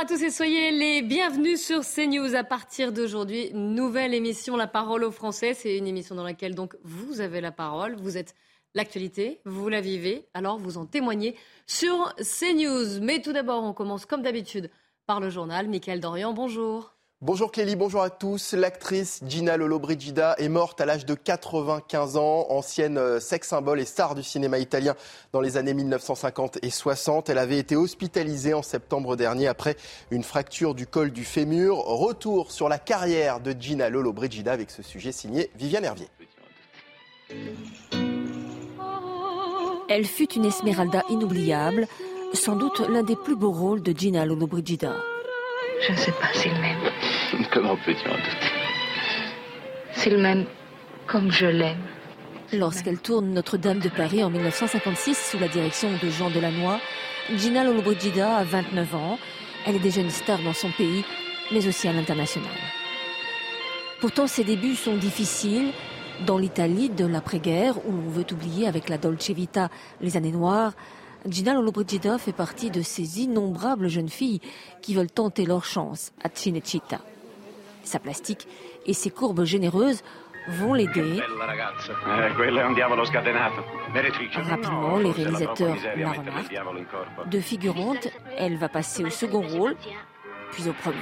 À tous et soyez les bienvenus sur CNews. À partir d'aujourd'hui, nouvelle émission La parole aux Français. C'est une émission dans laquelle donc vous avez la parole. Vous êtes l'actualité, vous la vivez, alors vous en témoignez sur CNews. Mais tout d'abord, on commence comme d'habitude par le journal. Michael Dorian, bonjour. Bonjour Kelly, bonjour à tous. L'actrice Gina Lollobrigida est morte à l'âge de 95 ans, ancienne euh, sex symbole et star du cinéma italien dans les années 1950 et 60. Elle avait été hospitalisée en septembre dernier après une fracture du col du fémur. Retour sur la carrière de Gina Lollobrigida avec ce sujet signé Viviane Hervier. Elle fut une Esmeralda inoubliable, sans doute l'un des plus beaux rôles de Gina Lollobrigida. Je ne sais pas, c'est le même. Comment peux-tu en douter? C'est le même comme je l'aime. Lorsqu'elle tourne Notre-Dame de Paris en 1956 sous la direction de Jean Delannoy, Gina Lollobrigida a 29 ans. Elle est déjà une star dans son pays, mais aussi à l'international. Pourtant, ses débuts sont difficiles. Dans l'Italie de l'après-guerre, où l'on veut oublier avec la Dolce Vita les années noires, Gina Lollobrigida fait partie de ces innombrables jeunes filles qui veulent tenter leur chance à Cinecittà. Sa plastique et ses courbes généreuses vont l'aider. Rapidement, les réalisateurs la remarquent. De figurante, elle va passer au second rôle, puis au premier.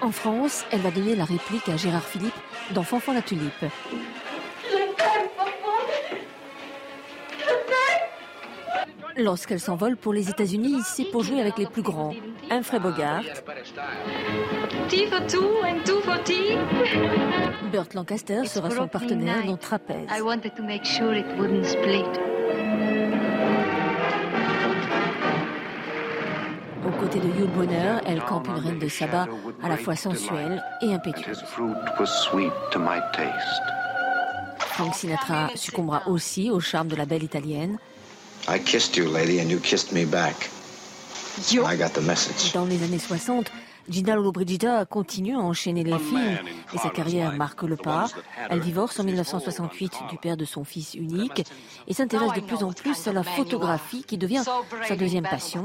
En France, elle va donner la réplique à Gérard Philippe dans Fanfan la Tulipe. Lorsqu'elle s'envole pour les États-Unis, c'est pour jouer avec les plus grands. Humphrey Bogart. Burt Lancaster sera son partenaire dans Trapèze. Aux côtés de Yul Brynner, elle campe une reine de sabbat à la fois sensuelle et impétueuse. Frank Sinatra succombera aussi au charme de la belle italienne. I kissed you, lady, and you kissed me back. I got the message. Dans les années 60, Gina Lollobrigida continue à enchaîner les films et sa carrière marque le pas. Elle divorce en 1968 du père de son fils unique et s'intéresse de plus en plus à la photographie qui devient sa deuxième passion.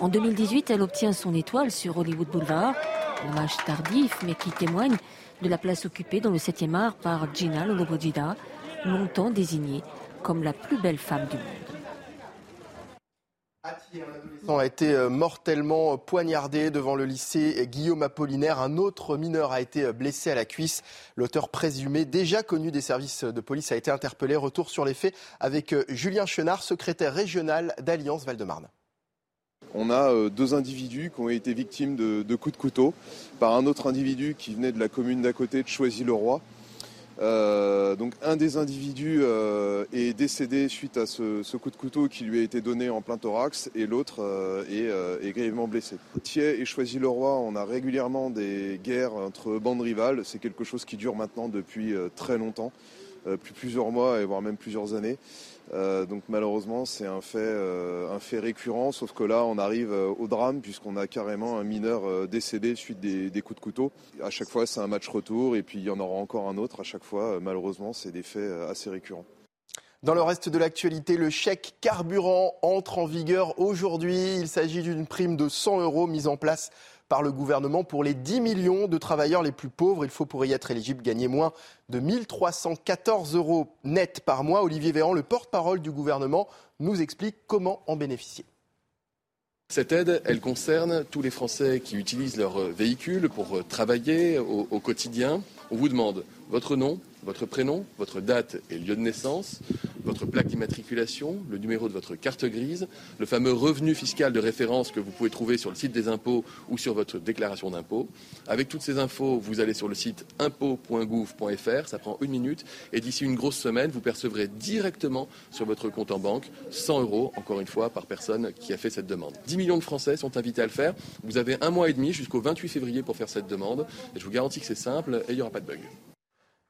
En 2018, elle obtient son étoile sur Hollywood Boulevard, un hommage tardif mais qui témoigne de la place occupée dans le 7e art par Gina Lollobrigida, longtemps désignée comme la plus belle femme du monde. Un a été mortellement poignardé devant le lycée Guillaume Apollinaire. Un autre mineur a été blessé à la cuisse. L'auteur présumé, déjà connu des services de police, a été interpellé. Retour sur les faits avec Julien Chenard, secrétaire régional d'Alliance Val-de-Marne. On a deux individus qui ont été victimes de, de, coups de couteau par un autre individu qui venait de la commune d'à côté de Choisy-le-Roi. Euh, donc un des individus euh, est décédé suite à ce, coup de couteau qui lui a été donné en plein thorax et l'autre euh, est, est, grièvement blessé. Thiers et Choisy-le-Roi, on a régulièrement des guerres entre bandes rivales. C'est quelque chose qui dure maintenant depuis très longtemps, depuis plusieurs mois et voire même plusieurs années. Euh, donc malheureusement c'est un fait, euh, un fait récurrent, sauf que là on arrive euh, au drame puisqu'on a carrément un mineur décédé suite des, des, coups de couteau. À chaque fois c'est un match retour et puis il y en aura encore un autre à chaque fois. malheureusement c'est des faits assez récurrents. Dans le reste de l'actualité, le chèque carburant entre en vigueur aujourd'hui. Il s'agit d'une prime de 100 euros mise en place par le gouvernement pour les 10 millions de travailleurs les plus pauvres. Il faut pour y être éligible gagner moins de 1314 euros net par mois. Olivier Véran, le porte-parole du gouvernement, nous explique comment en bénéficier. Cette aide, elle concerne tous les Français qui utilisent leur véhicule pour travailler au, au quotidien. On vous demande votre nom, votre prénom, votre date et lieu de naissance, votre plaque d'immatriculation, le numéro de votre carte grise, le fameux revenu fiscal de référence que vous pouvez trouver sur le site des impôts ou sur votre déclaration d'impôt. Avec toutes ces infos, vous allez sur le site impôt.gouv.fr, ça prend une minute, et d'ici une grosse semaine, vous percevrez directement sur votre compte en banque 100 euros, encore une fois, par personne qui a fait cette demande. 10 millions de Français sont invités à le faire. Vous avez un mois et demi jusqu'au 28 février pour faire cette demande, et je vous garantis que c'est simple et il n'y aura pas de bug.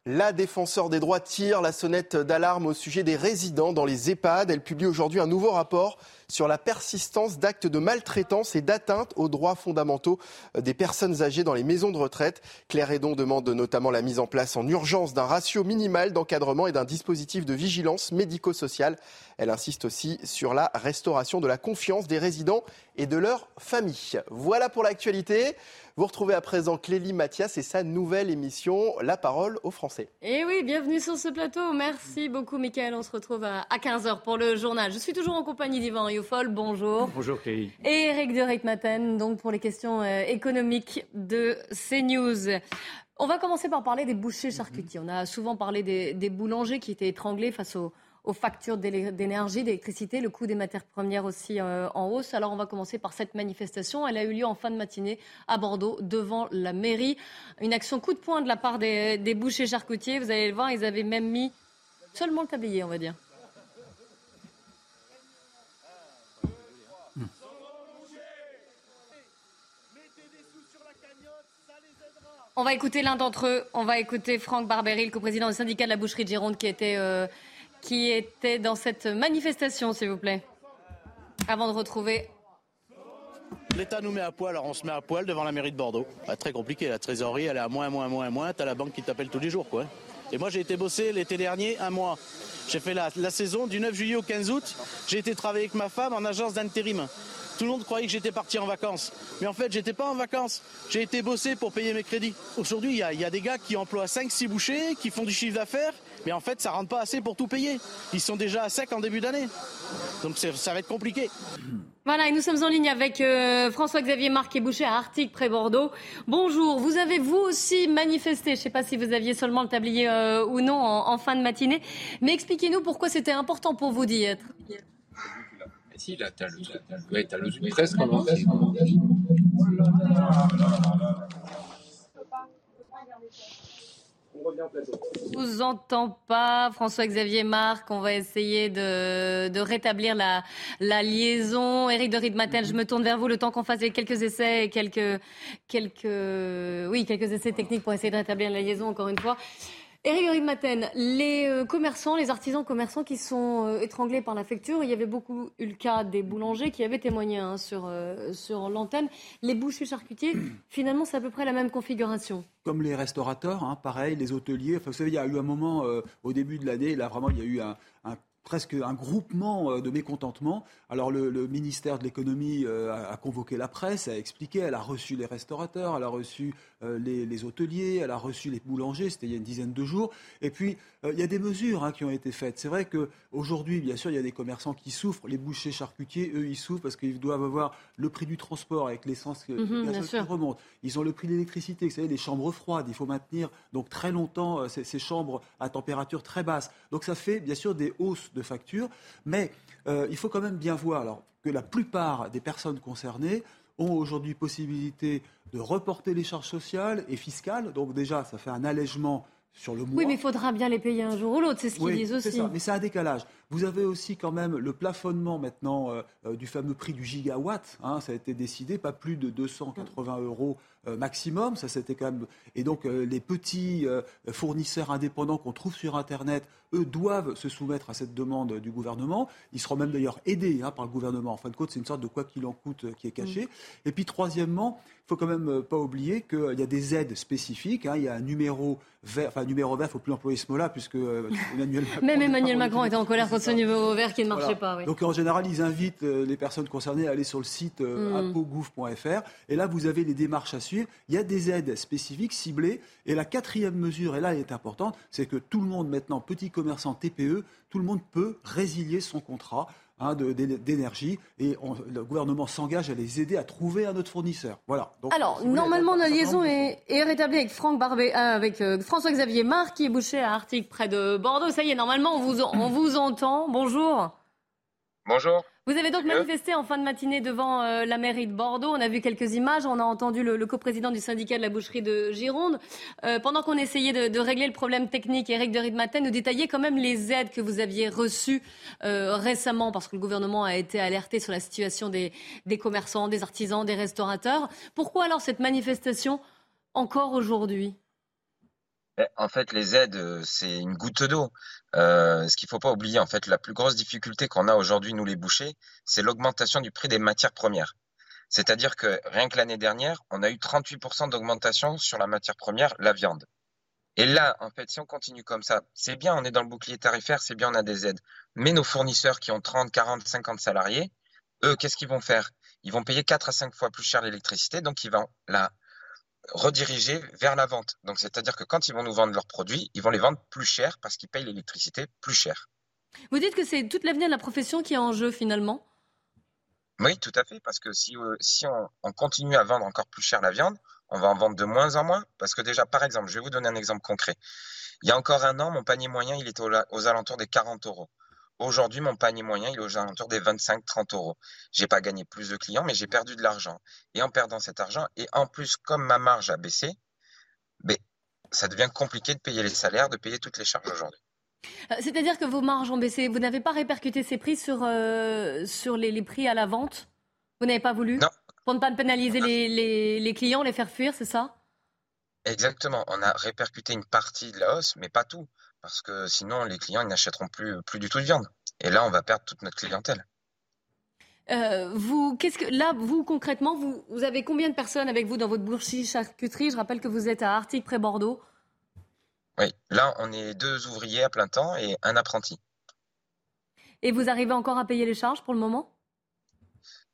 La défenseur des droits tire la sonnette d'alarme au sujet des résidents dans les EHPAD. Elle publie aujourd'hui un nouveau rapport sur la persistance d'actes de maltraitance et d'atteinte aux droits fondamentaux des personnes âgées dans les maisons de retraite. Claire Hédon demande notamment la mise en place en urgence d'un ratio minimal d'encadrement et d'un dispositif de vigilance médico-sociale. Elle insiste aussi sur la restauration de la confiance des résidents et de leurs familles. Voilà pour l'actualité. Vous retrouvez à présent Clélie Mathias et sa nouvelle émission La parole aux Français. Et eh oui, bienvenue sur ce plateau. Merci beaucoup, Michael. On se retrouve à 15h pour le journal. Je suis toujours en compagnie d'Yvan Youfol. Bonjour. Bonjour, Clélie. Et Eric de Ritmaten, donc pour les questions euh, économiques de CNews. On va commencer par parler des bouchers charcutiers. On a souvent parlé des, des boulangers qui étaient étranglés face aux aux factures d'énergie, d'électricité, le coût des matières premières aussi euh, en hausse. Alors on va commencer par cette manifestation. Elle a eu lieu en fin de matinée à Bordeaux, devant la mairie. Une action coup de poing de la part des, bouchers charcutiers. Vous allez le voir, ils avaient même mis seulement le tablier, on va dire. On va écouter l'un d'entre eux. On va écouter Franck Barbéry, le coprésident du syndicat de la boucherie de Gironde, qui était euh, qui était dans cette manifestation, s'il vous plaît Avant de retrouver L'État nous met à poil, alors on se met à poil devant la mairie de Bordeaux. très compliqué, la trésorerie elle est à moins, moins, moins, moins. T'as la banque qui t'appelle tous les jours, quoi. Et moi j'ai été bosser l'été dernier un mois. J'ai fait la, saison du 9 juillet au 15 août. J'ai été travailler avec ma femme en agence d'intérim. Tout le monde croyait que j'étais parti en vacances. Mais en fait, j'étais pas en vacances. J'ai été bosser pour payer mes crédits. Aujourd'hui, il y, y, a des gars qui emploient 5-6 bouchers, qui font du chiffre d'affaires mais en fait, ça rentre pas assez pour tout payer. Ils sont déjà à sec en début d'année. Donc ça va être compliqué. Voilà, et nous sommes en ligne avec euh, François-Xavier Marc et Boucher à Arctique, près Bordeaux. Bonjour, vous avez vous aussi manifesté, je ne sais pas si vous aviez seulement le tablier euh, ou non en, fin de matinée, mais expliquez-nous pourquoi c'était important pour vous d'y être. Si, là, t'as le, as le presque en on vous entend pas, François-Xavier Marc. On va essayer de, rétablir la, liaison. Éric de Ridmaten, je me tourne vers vous le temps qu'on fasse quelques essais quelques, quelques, oui, quelques essais techniques pour essayer de rétablir la liaison encore une fois. Éric Maten, les euh, commerçants, les artisans commerçants qui sont euh, étranglés par la facture, il y avait beaucoup eu le cas des boulangers qui avaient témoigné hein, sur, euh, sur l'antenne. Les bouchers charcutiers, finalement, c'est à peu près la même configuration. Comme les restaurateurs, hein, pareil, les hôteliers. Enfin, vous savez, il y a eu un moment au début de l'année, là vraiment, il y a eu un, un presque un groupement euh, de mécontentement. Alors le, ministère de l'économie euh, a, convoqué la presse, a expliqué, elle a reçu les restaurateurs, elle a reçu euh, les, hôteliers, elle a reçu les boulangers, c'était il y a une dizaine de jours. Et puis il y a des mesures hein, qui ont été faites. C'est vrai qu'aujourd'hui, bien sûr, il y a des commerçants qui souffrent. Les bouchers charcutiers, eux, ils souffrent parce qu'ils doivent avoir le prix du transport avec l'essence mmh, qui remonte. Ils ont le prix de l'électricité, vous savez, les chambres froides. Il faut maintenir donc très longtemps ces, ces chambres à température très basse. Donc ça fait bien sûr des hausses de facture. Mais euh, il faut quand même bien voir alors, que la plupart des personnes concernées ont aujourd'hui possibilité de reporter les charges sociales et fiscales. Donc déjà, ça fait un allègement sur le mois. Oui, mais il faudra bien les payer un jour ou l'autre, c'est ce qu'ils disent aussi. Ça. Mais c'est un décalage. Vous avez aussi quand même le plafonnement maintenant euh, euh, du fameux prix du gigawatt. Hein, ça a été décidé, pas plus de 280 euros euh, maximum. Ça, c'était quand même. Et donc, les petits fournisseurs indépendants qu'on trouve sur Internet, eux, doivent se soumettre à cette demande du gouvernement. Ils seront même d'ailleurs aidés hein, par le gouvernement. En fin de compte, c'est une sorte de quoi qu'il en coûte qui est caché. Mm. Et puis, troisièmement, il faut quand même pas oublier qu'il y a des aides spécifiques. Hein. Il y a un numéro vert, enfin, numéro vert, il ne faut plus employer ce mot-là, puisque Emmanuel Macron. Même Emmanuel Macron était en colère contre ce niveau vert qui ne marchait pas. Donc en général, ils invitent euh, les personnes concernées à aller sur le site euh, mm. Et là, vous avez les démarches à suivre. Il y a des aides spécifiques, ciblées. Et la quatrième mesure, et là, elle est importante, c'est que tout le monde maintenant, petits commerçants, TPE, tout le monde peut résilier son contrat. Hein, d'énergie et le gouvernement s'engage à les aider à trouver un autre fournisseur. Voilà. Alors, normalement, la liaison est, rétablie avec, Franck Barbet, euh, avec euh, François-Xavier Marc, qui est bouché à Arctique, près de Bordeaux. Ça y est, normalement, on vous, on vous entend. Bonjour. Bonjour. Vous avez donc manifesté en fin de matinée devant euh, la mairie de Bordeaux. On a vu quelques images. On a entendu le, coprésident du syndicat de la boucherie de Gironde. Euh, pendant qu'on essayait de, régler le problème technique, Eric de Ritmaten nous détaillait quand même les aides que vous aviez reçues euh, récemment, parce que le gouvernement a été alerté sur la situation des, des commerçants, des artisans, des restaurateurs. Pourquoi alors cette manifestation encore aujourd'hui? En fait, les aides, euh, c'est une goutte d'eau. Euh, ce qu'il ne faut pas oublier, en fait, la plus grosse difficulté qu'on a aujourd'hui, nous les bouchers, c'est l'augmentation du prix des matières premières. C'est-à-dire que rien que l'année dernière, on a eu 38% d'augmentation sur la matière première, la viande. Et là, en fait, si on continue comme ça, c'est bien, on est dans le bouclier tarifaire, c'est bien, on a des aides. Mais nos fournisseurs qui ont 30, 40, 50 salariés, eux, qu'est-ce qu'ils vont faire? Ils vont payer 4 à 5 fois plus cher l'électricité, donc ils vont la rediriger vers la vente. Donc, c'est-à-dire que quand ils vont nous vendre leurs produits, ils vont les vendre plus cher parce qu'ils payent l'électricité plus cher. Vous dites que c'est toute l'avenir de la profession qui est en jeu finalement? Oui, tout à fait, parce que si, euh, si on, continue à vendre encore plus cher la viande, on va en vendre de moins en moins. Parce que déjà, par exemple, je vais vous donner un exemple concret. Il y a encore un an, mon panier moyen, il était aux alentours des 40 euros. Aujourd'hui, mon panier moyen, il est aux alentours des 25-30 euros. J'ai pas gagné plus de clients, mais j'ai perdu de l'argent. Et en perdant cet argent, et en plus, comme ma marge a baissé, ben, ça devient compliqué de payer les salaires, de payer toutes les charges aujourd'hui. Euh, c'est-à-dire que vos marges ont baissé. Vous n'avez pas répercuté ces prix sur, euh, sur les, prix à la vente? Vous n'avez pas voulu? Non. Pour ne pas pénaliser les, les clients, les faire fuir, c'est ça? Exactement. On a répercuté une partie de la hausse, mais pas tout parce que sinon les clients n'achèteront plus, plus du tout de viande. Et là, on va perdre toute notre clientèle. Euh, vous, qu'est-ce que là, vous concrètement, vous, vous, avez combien de personnes avec vous dans votre boucherie charcuterie? Je rappelle que vous êtes à Arctique près Bordeaux. Oui, là, on est deux ouvriers à plein temps et un apprenti. Et vous arrivez encore à payer les charges pour le moment?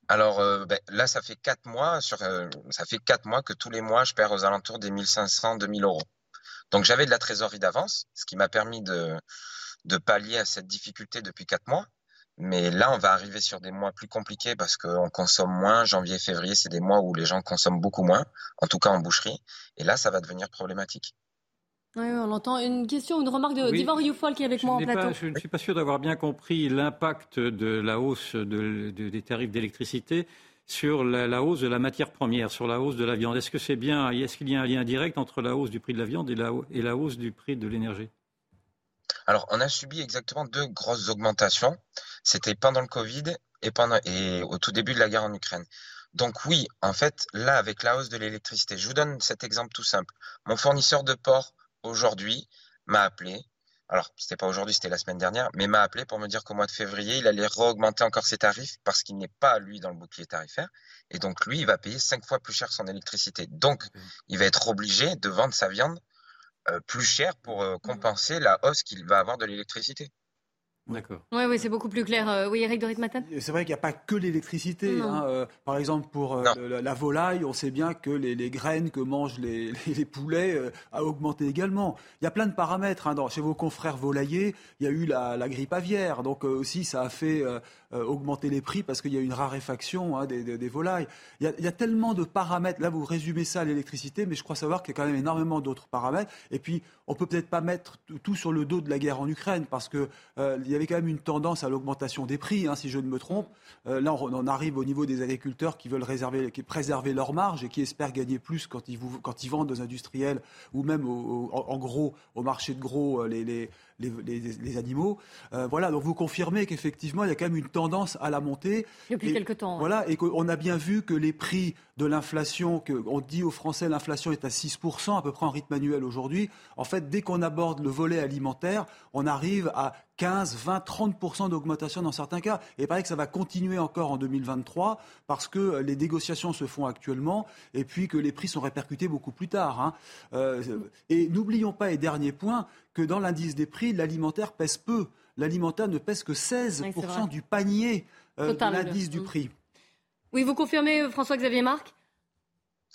Alors euh, ben, là, ça fait quatre mois. Sur, euh, ça fait quatre mois que tous les mois, je perds aux alentours des 1500, 2000 euros. Donc j'avais de la trésorerie d'avance, ce qui m'a permis de, de pallier à cette difficulté depuis quatre mois. Mais là, on va arriver sur des mois plus compliqués parce qu'on consomme moins. Janvier, février, c'est des mois où les gens consomment beaucoup moins, en tout cas en boucherie. Et là, ça va devenir problématique. Oui, on l'entend. Une question, une remarque de d'Ivan Rioufol qui est avec moi en plateau. je ne suis pas sûr d'avoir bien compris l'impact de la hausse des tarifs d'électricité sur la, hausse de la matière première, sur la hausse de la viande. Est-ce que c'est bien, est-ce qu'il y a un lien direct entre la hausse du prix de la viande et la, hausse du prix de l'énergie? Alors, on a subi exactement deux grosses augmentations. C'était pendant le Covid et, pendant, et au tout début de la guerre en Ukraine. Donc oui, en fait, là, avec la hausse de l'électricité, je vous donne cet exemple tout simple. Mon fournisseur de porc, aujourd'hui, m'a appelé alors c'était pas aujourd'hui, c'était la semaine dernière, mais m'a appelé pour me dire qu'au mois de février, il allait réaugmenter encore ses tarifs parce qu'il n'est pas, lui, dans le bouclier tarifaire. Et donc, lui, il va payer cinq fois plus cher son électricité. Donc, il va être obligé de vendre sa viande euh, plus cher pour euh, compenser la hausse qu'il va avoir de l'électricité. D'accord. Oui, oui, c'est beaucoup plus clair. Euh, oui, Eric Dorit Matin C'est vrai qu'il n'y a pas que l'électricité. Hein, euh, par exemple, pour euh, la, volaille, on sait bien que les, graines que mangent les, poulets a augmenté également. Il y a plein de paramètres. Hein, chez vos confrères volaillers, il y a eu la, grippe aviaire. Donc aussi, ça a fait augmenter les prix parce qu'il y a une raréfaction hein, des, volailles. Il y, a, tellement de paramètres. Là, vous résumez ça à l'électricité, mais je crois savoir qu'il y a quand même énormément d'autres paramètres. Et puis, on peut peut-être pas mettre tout sur le dos de la guerre en Ukraine parce que il y avait quand même une tendance à l'augmentation des prix, hein, si je ne me trompe. Euh, là, on en arrive au niveau des agriculteurs qui veulent réserver, qui préserver leur marge et qui espèrent gagner plus quand ils, quand ils vendent aux industriels ou même en gros au marché de gros euh, les, les les, animaux. Euh, voilà, donc vous confirmez qu'effectivement, il y a quand même une tendance à la montée. Depuis quelques temps. Voilà, et qu'on a bien vu que les prix de l'inflation, on dit aux Français l'inflation est à 6% à peu près en rythme annuel aujourd'hui. En fait, dès qu'on aborde le volet alimentaire, on arrive à 15, 20, 30% d'augmentation dans certains cas. Et il paraît que ça va continuer encore en 2023 parce que les négociations se font actuellement et puis que les prix sont répercutés beaucoup plus tard. Hein. Euh, et n'oublions pas, et dernier point, que dans l'indice des prix, l'alimentaire pèse peu. L'alimentaire ne pèse que 16% du panier euh, de l'indice du prix. Oui, vous confirmez, euh, François-Xavier Marc?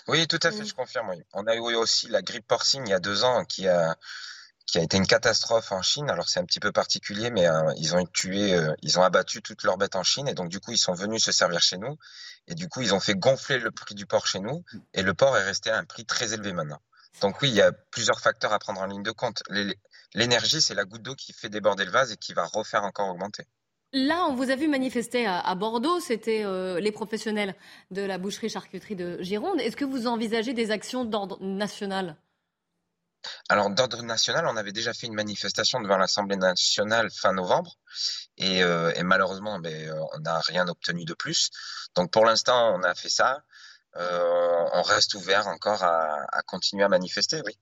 Oui, tout à fait, je confirme. On a eu aussi la grippe porcine il y a deux ans qui a, qui a été une catastrophe en Chine. Alors c'est un petit peu particulier, mais euh, ils ont tué, euh, ils ont abattu toutes leurs bêtes en Chine et donc du coup ils sont venus se servir chez nous et du coup ils ont fait gonfler le prix du porc chez nous et le porc est resté à un prix très élevé maintenant. Donc oui, il y a plusieurs facteurs à prendre en ligne de compte. L'énergie, c'est la goutte d'eau qui fait déborder le vase et qui va refaire encore augmenter. Là, on vous a vu manifester à, Bordeaux, c'était euh, les professionnels de la boucherie-charcuterie de Gironde. Est-ce que vous envisagez des actions d'ordre national? Alors, d'ordre national, on avait déjà fait une manifestation devant l'Assemblée nationale fin novembre. Et, euh, malheureusement, ben, on n'a rien obtenu de plus. Donc, pour l'instant, on a fait ça. Euh, on reste ouvert encore à, continuer à manifester, oui.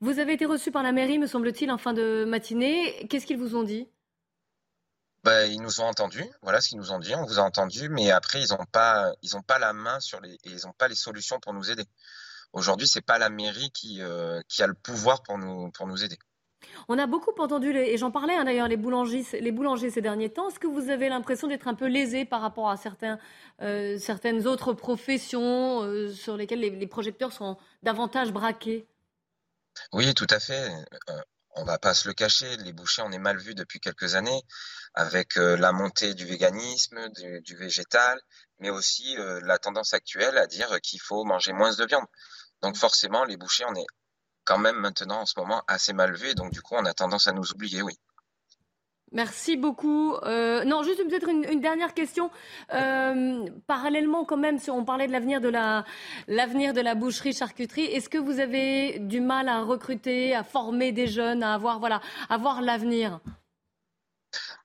Vous avez été reçu par la mairie, me semble-t-il, en fin de matinée. Qu'est-ce qu'ils vous ont dit? Ben, ils nous ont entendus, voilà ce qu'ils nous ont dit, on vous a entendu, mais après ils n'ont pas, ils ont pas la main sur les, ils n'ont pas les solutions pour nous aider. Aujourd'hui, c'est pas la mairie qui, euh, qui a le pouvoir pour nous, pour nous aider. On a beaucoup entendu, et j'en parlais hein, d'ailleurs, les boulangers, les boulangers ces derniers temps. Est-ce que vous avez l'impression d'être un peu lésé par rapport à certains, euh, certaines autres professions euh, sur lesquelles les, projecteurs sont davantage braqués? Oui, tout à fait. On va pas se le cacher, les bouchers, on est mal vus depuis quelques années, avec la montée du véganisme, du, végétal, mais aussi la tendance actuelle à dire qu'il faut manger moins de viande. Donc forcément, les bouchers, on est quand même maintenant en ce moment assez mal et donc du coup, on a tendance à nous oublier, oui. Merci beaucoup. Euh, non, juste peut-être une, dernière question. Euh, parallèlement, quand même, si on parlait de l'avenir de la boucherie charcuterie, est-ce que vous avez du mal à recruter, à former des jeunes, à avoir voilà, l'avenir?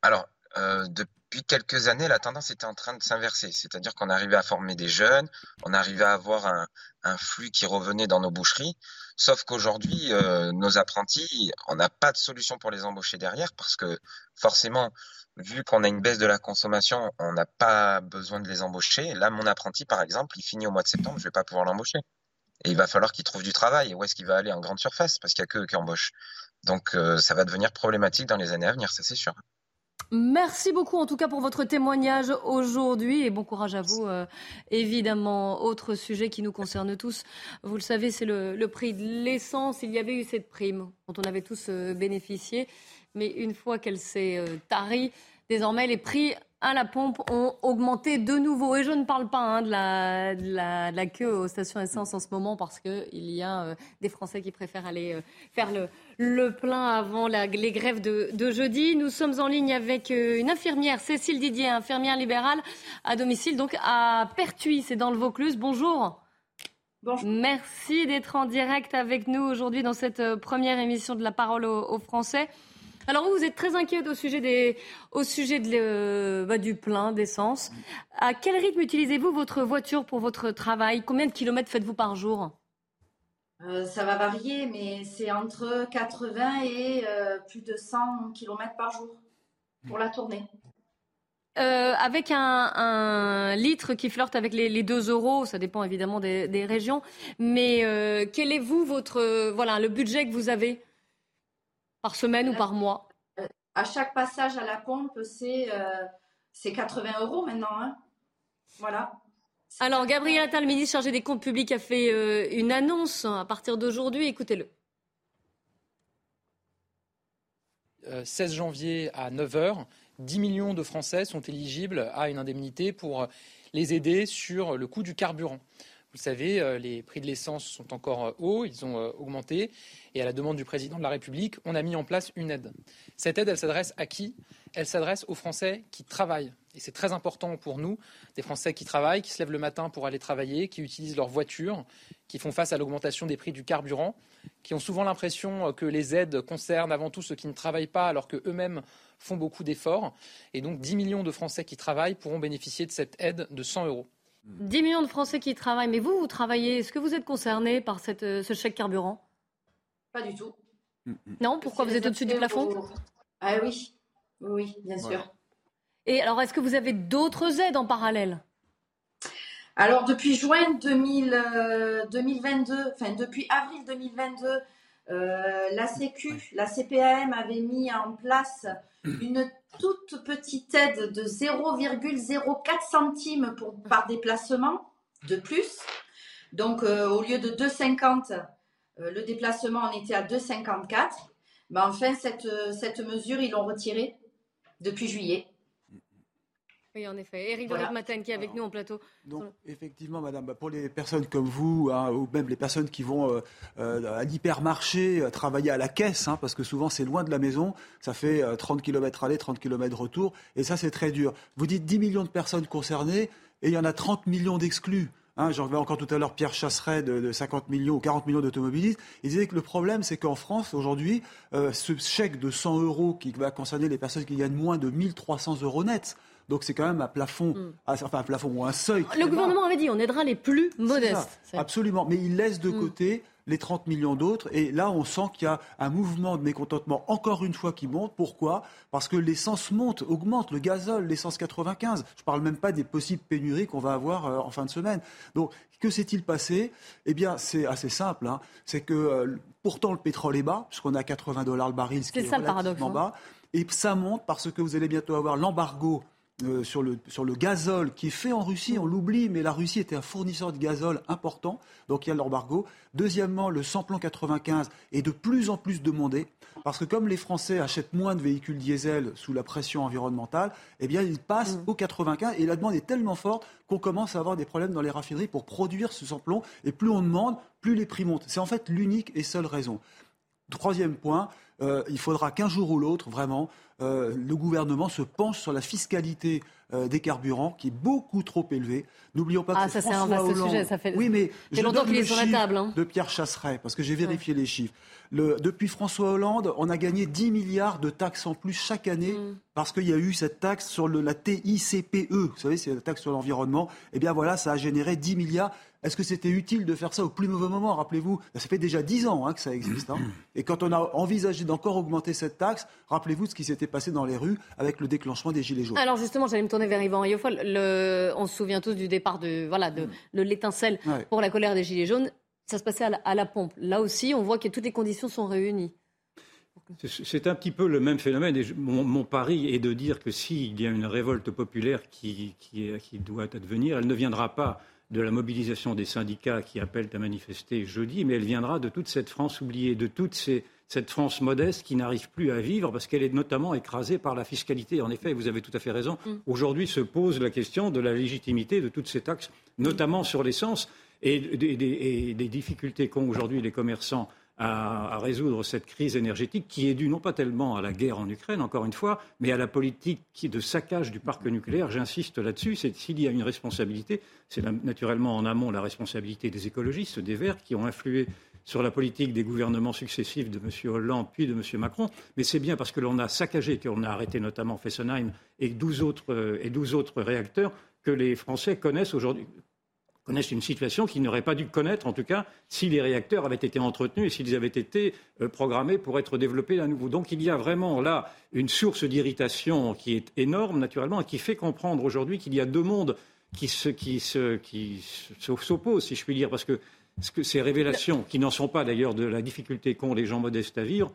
Alors, euh, depuis quelques années, la tendance était en train de s'inverser. C'est-à-dire qu'on arrivait à former des jeunes, on arrivait à avoir un, flux qui revenait dans nos boucheries. Sauf qu'aujourd'hui, euh, nos apprentis, on n'a pas de solution pour les embaucher derrière parce que forcément, vu qu'on a une baisse de la consommation, on n'a pas besoin de les embaucher. Là, mon apprenti, par exemple, il finit au mois de septembre, je ne vais pas pouvoir l'embaucher. Et il va falloir qu'il trouve du travail. Où est-ce qu'il va aller en grande surface? Parce qu'il n'y a que qui embauchent. Donc, euh, ça va devenir problématique dans les années à venir, ça c'est sûr. Merci beaucoup en tout cas pour votre témoignage aujourd'hui et bon courage à vous. Euh, évidemment, autre sujet qui nous concerne tous, vous le savez, c'est le, prix de l'essence. Il y avait eu cette prime dont on avait tous euh, bénéficié, mais une fois qu'elle s'est euh, tarie, désormais les prix à la pompe ont augmenté de nouveau. Et je ne parle pas hein, de, la, de, la, queue aux stations essence en ce moment parce qu'il y a euh, des Français qui préfèrent aller euh, faire le, le, plein avant les grèves de, de, jeudi. Nous sommes en ligne avec euh, une infirmière, Cécile Didier, infirmière libérale à domicile, donc à Pertuis, c'est dans le Vaucluse. Bonjour. Bonjour. Merci d'être en direct avec nous aujourd'hui dans cette première émission de la parole aux Français. Alors vous, vous êtes très inquiète au sujet, des, au sujet de, bah, du plein d'essence. À quel rythme utilisez-vous votre voiture pour votre travail? Combien de kilomètres faites-vous par jour? Euh, ça va varier, mais c'est entre 80 et euh, plus de 100 km par jour pour la tournée. Euh, avec un, litre qui flirte avec les, 2 euros, ça dépend évidemment des, des régions, mais quel est vous votre voilà le budget que vous avez? Par semaine ou par mois euh, À chaque passage à la pompe, c'est euh, 80 euros maintenant. Hein. voilà. Alors, Gabriel Attal, le ministre chargé des comptes publics, a fait euh, une annonce à partir d'aujourd'hui. Écoutez-le. 16 janvier à 9h, 10 millions de Français sont éligibles à une indemnité pour les aider sur le coût du carburant. Vous savez, euh, les prix de l'essence sont encore euh, hauts, ils ont euh, augmenté. Et à la demande du président de la République, on a mis en place une aide. Cette aide, elle s'adresse à qui? Elle s'adresse aux Français qui travaillent. Et c'est très important pour nous, des Français qui travaillent, qui se lèvent le matin pour aller travailler, qui utilisent leur voiture, qui font face à l'augmentation des prix du carburant, qui ont souvent l'impression que les aides concernent avant tout ceux qui ne travaillent pas alors qu'eux-mêmes font beaucoup d'efforts. Et donc 10 millions de Français qui travaillent pourront bénéficier de cette aide de 100 euros. 10 millions de Français qui travaillent, mais vous, vous travaillez. Est-ce que vous êtes concerné par cette, euh, ce chèque carburant? Pas du tout. Non? Pourquoi vous êtes au-dessus du plafond? Ah oui, oui, bien sûr. Et alors, est-ce que vous avez d'autres aides en parallèle? Alors depuis juin 2022, euh, enfin depuis avril 2022, euh, la Sécu, la CPAM avait mis en place une toute petite aide de 0,04 centimes pour, par déplacement de plus. Donc, euh, au lieu de 2,50, euh, le déplacement, on était à 2,54. Mais enfin, cette, cette mesure, ils l'ont retirée depuis juillet. Oui, en effet. Éric voilà. Matin qui est avec nous en plateau. Donc, effectivement, madame, pour les personnes comme vous, hein, ou même les personnes qui vont euh, euh, à l'hypermarché euh, travailler à la caisse, hein, parce que souvent c'est loin de la maison, ça fait 30 km aller, 30 km retour, et ça c'est très dur. Vous dites 10 millions de personnes concernées, et il y en a 30 millions d'exclus. Hein, J'en reviens encore tout à l'heure Pierre Chasseret de, de, 50 millions ou 40 millions d'automobilistes. Il disait que le problème, c'est qu'en France, aujourd'hui, ce chèque de 100 euros qui va concerner les personnes qui gagnent moins de 1300 euros nets, donc c'est quand même un plafond, mm. enfin un plafond ou un seuil. Le gouvernement avait dit on aidera les plus modestes. Absolument, mais il laisse de mm. côté les 30 millions d'autres. Et là, on sent qu'il y a un mouvement de mécontentement, encore une fois, qui monte. Pourquoi? Parce que l'essence monte, augmente, le gazole, l'essence 95. Je ne parle même pas des possibles pénuries qu'on va avoir euh, en fin de semaine. Donc, que s'est-il passé? Eh bien, c'est assez simple. Hein. C'est que euh, pourtant, le pétrole est bas, puisqu'on a 80 dollars le baril, ce qui est, ça, relativement hein. bas. Et ça monte parce que vous allez bientôt avoir l'embargo euh, sur, le, sur le gazole qui est fait en Russie, on l'oublie, mais la Russie était un fournisseur de gazole important, donc il y a l'embargo. Deuxièmement, le samplon 95 est de plus en plus demandé, parce que comme les Français achètent moins de véhicules diesel sous la pression environnementale, eh bien ils passent mmh. au 95 et la demande est tellement forte qu'on commence à avoir des problèmes dans les raffineries pour produire ce samplon, et plus on demande, plus les prix montent. C'est en fait l'unique et seule raison. Troisième point, euh, il faudra qu'un jour ou l'autre, vraiment, euh, le gouvernement se penche sur la fiscalité euh, des carburants qui est beaucoup trop élevée. N'oublions pas ah, que ça c'est François un vaste Hollande. Sujet, ça fait... Oui, mais je longtemps qu'il est sur la table. Hein. De Pierre Chasseret, parce que j'ai vérifié ouais. les chiffres. Le, depuis François Hollande, on a gagné 10 milliards de taxes en plus chaque année mm. parce qu'il y a eu cette taxe sur le, la TICPE. Vous savez, c'est la taxe sur l'environnement. Eh bien voilà, ça a généré 10 milliards. Est-ce que c'était utile de faire ça au plus mauvais moment Rappelez-vous, ça fait déjà 10 ans hein, que ça existe. Hein. Et quand on a envisagé d'encore augmenter cette taxe, rappelez-vous de ce qui s'était passé dans les rues avec le déclenchement des Gilets jaunes. Alors justement, j'allais me tourner vers Yvan Riofol. Le... On se souvient tous du départ de, voilà, de, de l'étincelle ouais. pour la colère des Gilets jaunes. Ça se passait à la, à la pompe. Là aussi, on voit que toutes les conditions sont réunies. C'est un petit peu le même phénomène. Et je, mon, mon, pari est de dire que s'il y a une révolte populaire qui, qui, qui doit advenir, elle ne viendra pas de la mobilisation des syndicats qui appellent à manifester jeudi, mais elle viendra de toute cette France oubliée, de toute ces, cette France modeste qui n'arrive plus à vivre parce qu'elle est notamment écrasée par la fiscalité. En effet, vous avez tout à fait raison. Mm. Aujourd'hui se pose la question de la légitimité de toutes ces taxes, notamment sur l'essence, et des, difficultés qu'ont aujourd'hui les commerçants à, résoudre cette crise énergétique qui est due non pas tellement à la guerre en Ukraine, encore une fois, mais à la politique de saccage du parc nucléaire. J'insiste là-dessus. S'il y a une responsabilité, c'est naturellement en amont la responsabilité des écologistes, des Verts, qui ont influé sur la politique des gouvernements successifs de M. Hollande puis de M. Macron, mais c'est bien parce que l'on a saccagé, qu'on a arrêté notamment Fessenheim et 12 autres, et 12 autres réacteurs que les Français connaissent aujourd'hui connaissent une situation qu'ils n'auraient pas dû connaître, en tout cas, si les réacteurs avaient été entretenus et s'ils avaient été euh, programmés pour être développés à nouveau. Donc il y a vraiment là une source d'irritation qui est énorme, naturellement, et qui fait comprendre aujourd'hui qu'il y a deux mondes qui, se, qui s'opposent, si je puis dire, parce que, ces révélations, qui n'en sont pas d'ailleurs de la difficulté qu'ont les gens modestes à vivre,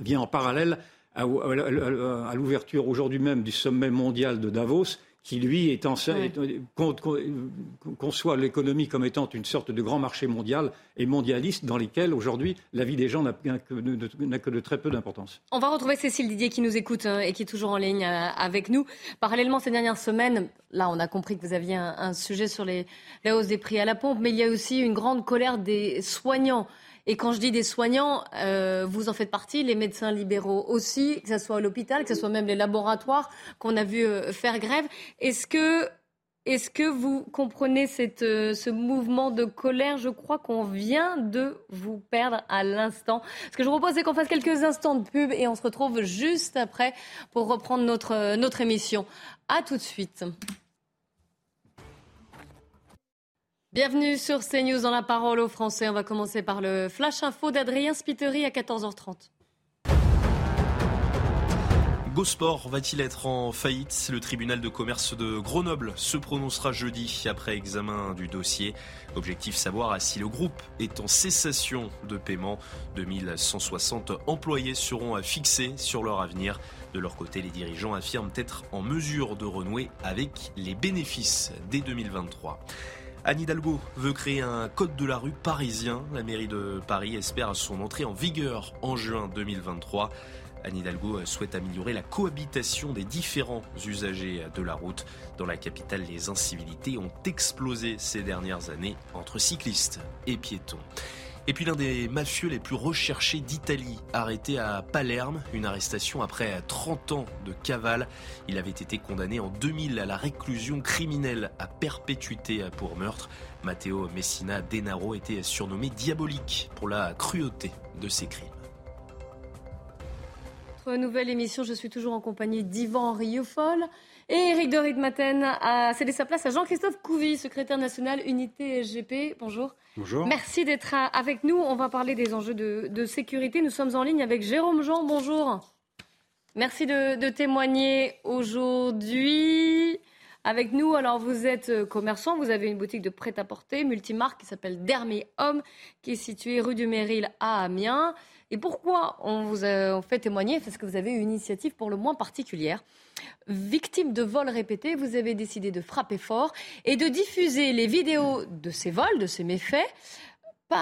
viennent en parallèle à l'ouverture aujourd'hui même du sommet mondial de Davos, qui lui est en ouais. conçoit l'économie comme étant une sorte de grand marché mondial et mondialiste dans lesquels aujourd'hui la vie des gens n'a que, que, de très peu d'importance. On va retrouver Cécile Didier qui nous écoute hein, et qui est toujours en ligne euh, avec nous. Parallèlement, ces dernières semaines, là on a compris que vous aviez un, un sujet sur les, la hausse des prix à la pompe, mais il y a aussi une grande colère des soignants. Et quand je dis des soignants, euh, vous en faites partie, les médecins libéraux aussi, que ce soit à l'hôpital, que ce soit même les laboratoires qu'on a vu euh, faire grève. Est-ce que, est que vous comprenez euh, ce mouvement de colère? Je crois qu'on vient de vous perdre à l'instant. Ce que je vous propose, c'est qu'on fasse quelques instants de pub et on se retrouve juste après pour reprendre notre, notre émission. À tout de suite. Bienvenue sur CNews dans la parole aux Français. On va commencer par le flash info d'Adrien Spiteri à 14h30. Gosport va-t-il être en faillite? Le tribunal de commerce de Grenoble se prononcera jeudi après examen du dossier. Objectif savoir si le groupe est en cessation de paiement. 2160 employés seront fixés sur leur avenir. De leur côté, les dirigeants affirment être en mesure de renouer avec les bénéfices dès 2023. Anne Hidalgo veut créer un code de la rue parisien. La mairie de Paris espère son entrée en vigueur en juin 2023. Anne Hidalgo souhaite améliorer la cohabitation des différents usagers de la route. Dans la capitale, les incivilités ont explosé ces dernières années entre cyclistes et piétons. Et puis l'un des mafieux les plus recherchés d'Italie, arrêté à Palerme, une arrestation après 30 ans de cavale. Il avait été condamné en 2000 à la réclusion criminelle à perpétuité pour meurtre. Matteo Messina Denaro était surnommé diabolique pour la cruauté de ses crimes. Nouvelle émission, je suis toujours en compagnie d'Yvan Rieufol. Et Eric de Ridmaten a cédé sa place à Jean-Christophe Couvi, secrétaire national unité SGP. Bonjour. Bonjour. Merci d'être avec nous. On va parler des enjeux de, sécurité. Nous sommes en ligne avec Jérôme Jean. Bonjour. Merci de, de témoigner aujourd'hui avec nous. Alors, vous êtes commerçant, vous avez une boutique de prêt-à-porter multimarque qui s'appelle Dermy Homme, qui est située rue du Méril à Amiens. Et pourquoi on vous a fait témoigner? Parce que vous avez une initiative pour le moins particulière. Victime de vols répétés, vous avez décidé de frapper fort et de diffuser les vidéos de ces vols, de ces méfaits,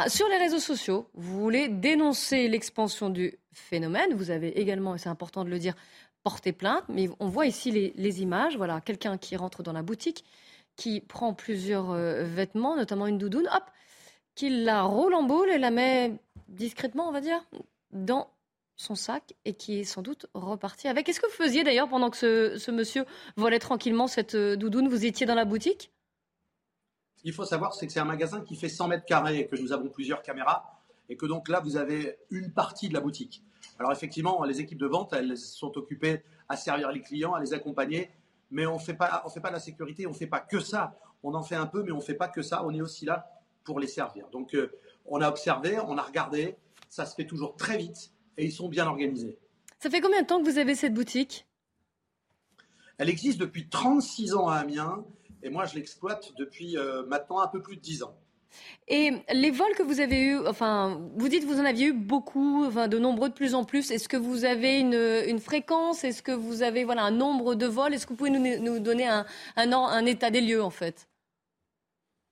sur les réseaux sociaux. Vous voulez dénoncer l'expansion du phénomène. Vous avez également, et c'est important de le dire, porté plainte. Mais on voit ici les, images. Voilà, quelqu'un qui rentre dans la boutique, qui prend plusieurs euh, vêtements, notamment une doudoune, hop, qui la roule en boule et la met discrètement, on va dire, dans son sac et qui est sans doute reparti avec. Qu'est-ce que vous faisiez d'ailleurs pendant que ce, monsieur volait tranquillement cette euh, doudoune Vous étiez dans la boutique? Il faut savoir, c'est que c'est un magasin qui fait 100 mètres carrés et que nous avons plusieurs caméras et que donc là, vous avez une partie de la boutique. Alors effectivement, les équipes de vente, elles sont occupées à servir les clients, à les accompagner, mais on ne fait pas, on fait pas la sécurité, on ne fait pas que ça. On en fait un peu, mais on ne fait pas que ça. On est aussi là pour les servir. Donc euh, on a observé, on a regardé, ça se fait toujours très vite et ils sont bien organisés. Ça fait combien de temps que vous avez cette boutique? Elle existe depuis 36 ans à Amiens et moi je l'exploite depuis euh, maintenant un peu plus de 10 ans. Et les vols que vous avez eus, enfin, vous dites que vous en aviez eu beaucoup, enfin, de nombreux de plus en plus. Est-ce que vous avez une, fréquence? Est-ce que vous avez voilà, un nombre de vols? Est-ce que vous pouvez nous, donner un, un, état des lieux, en fait?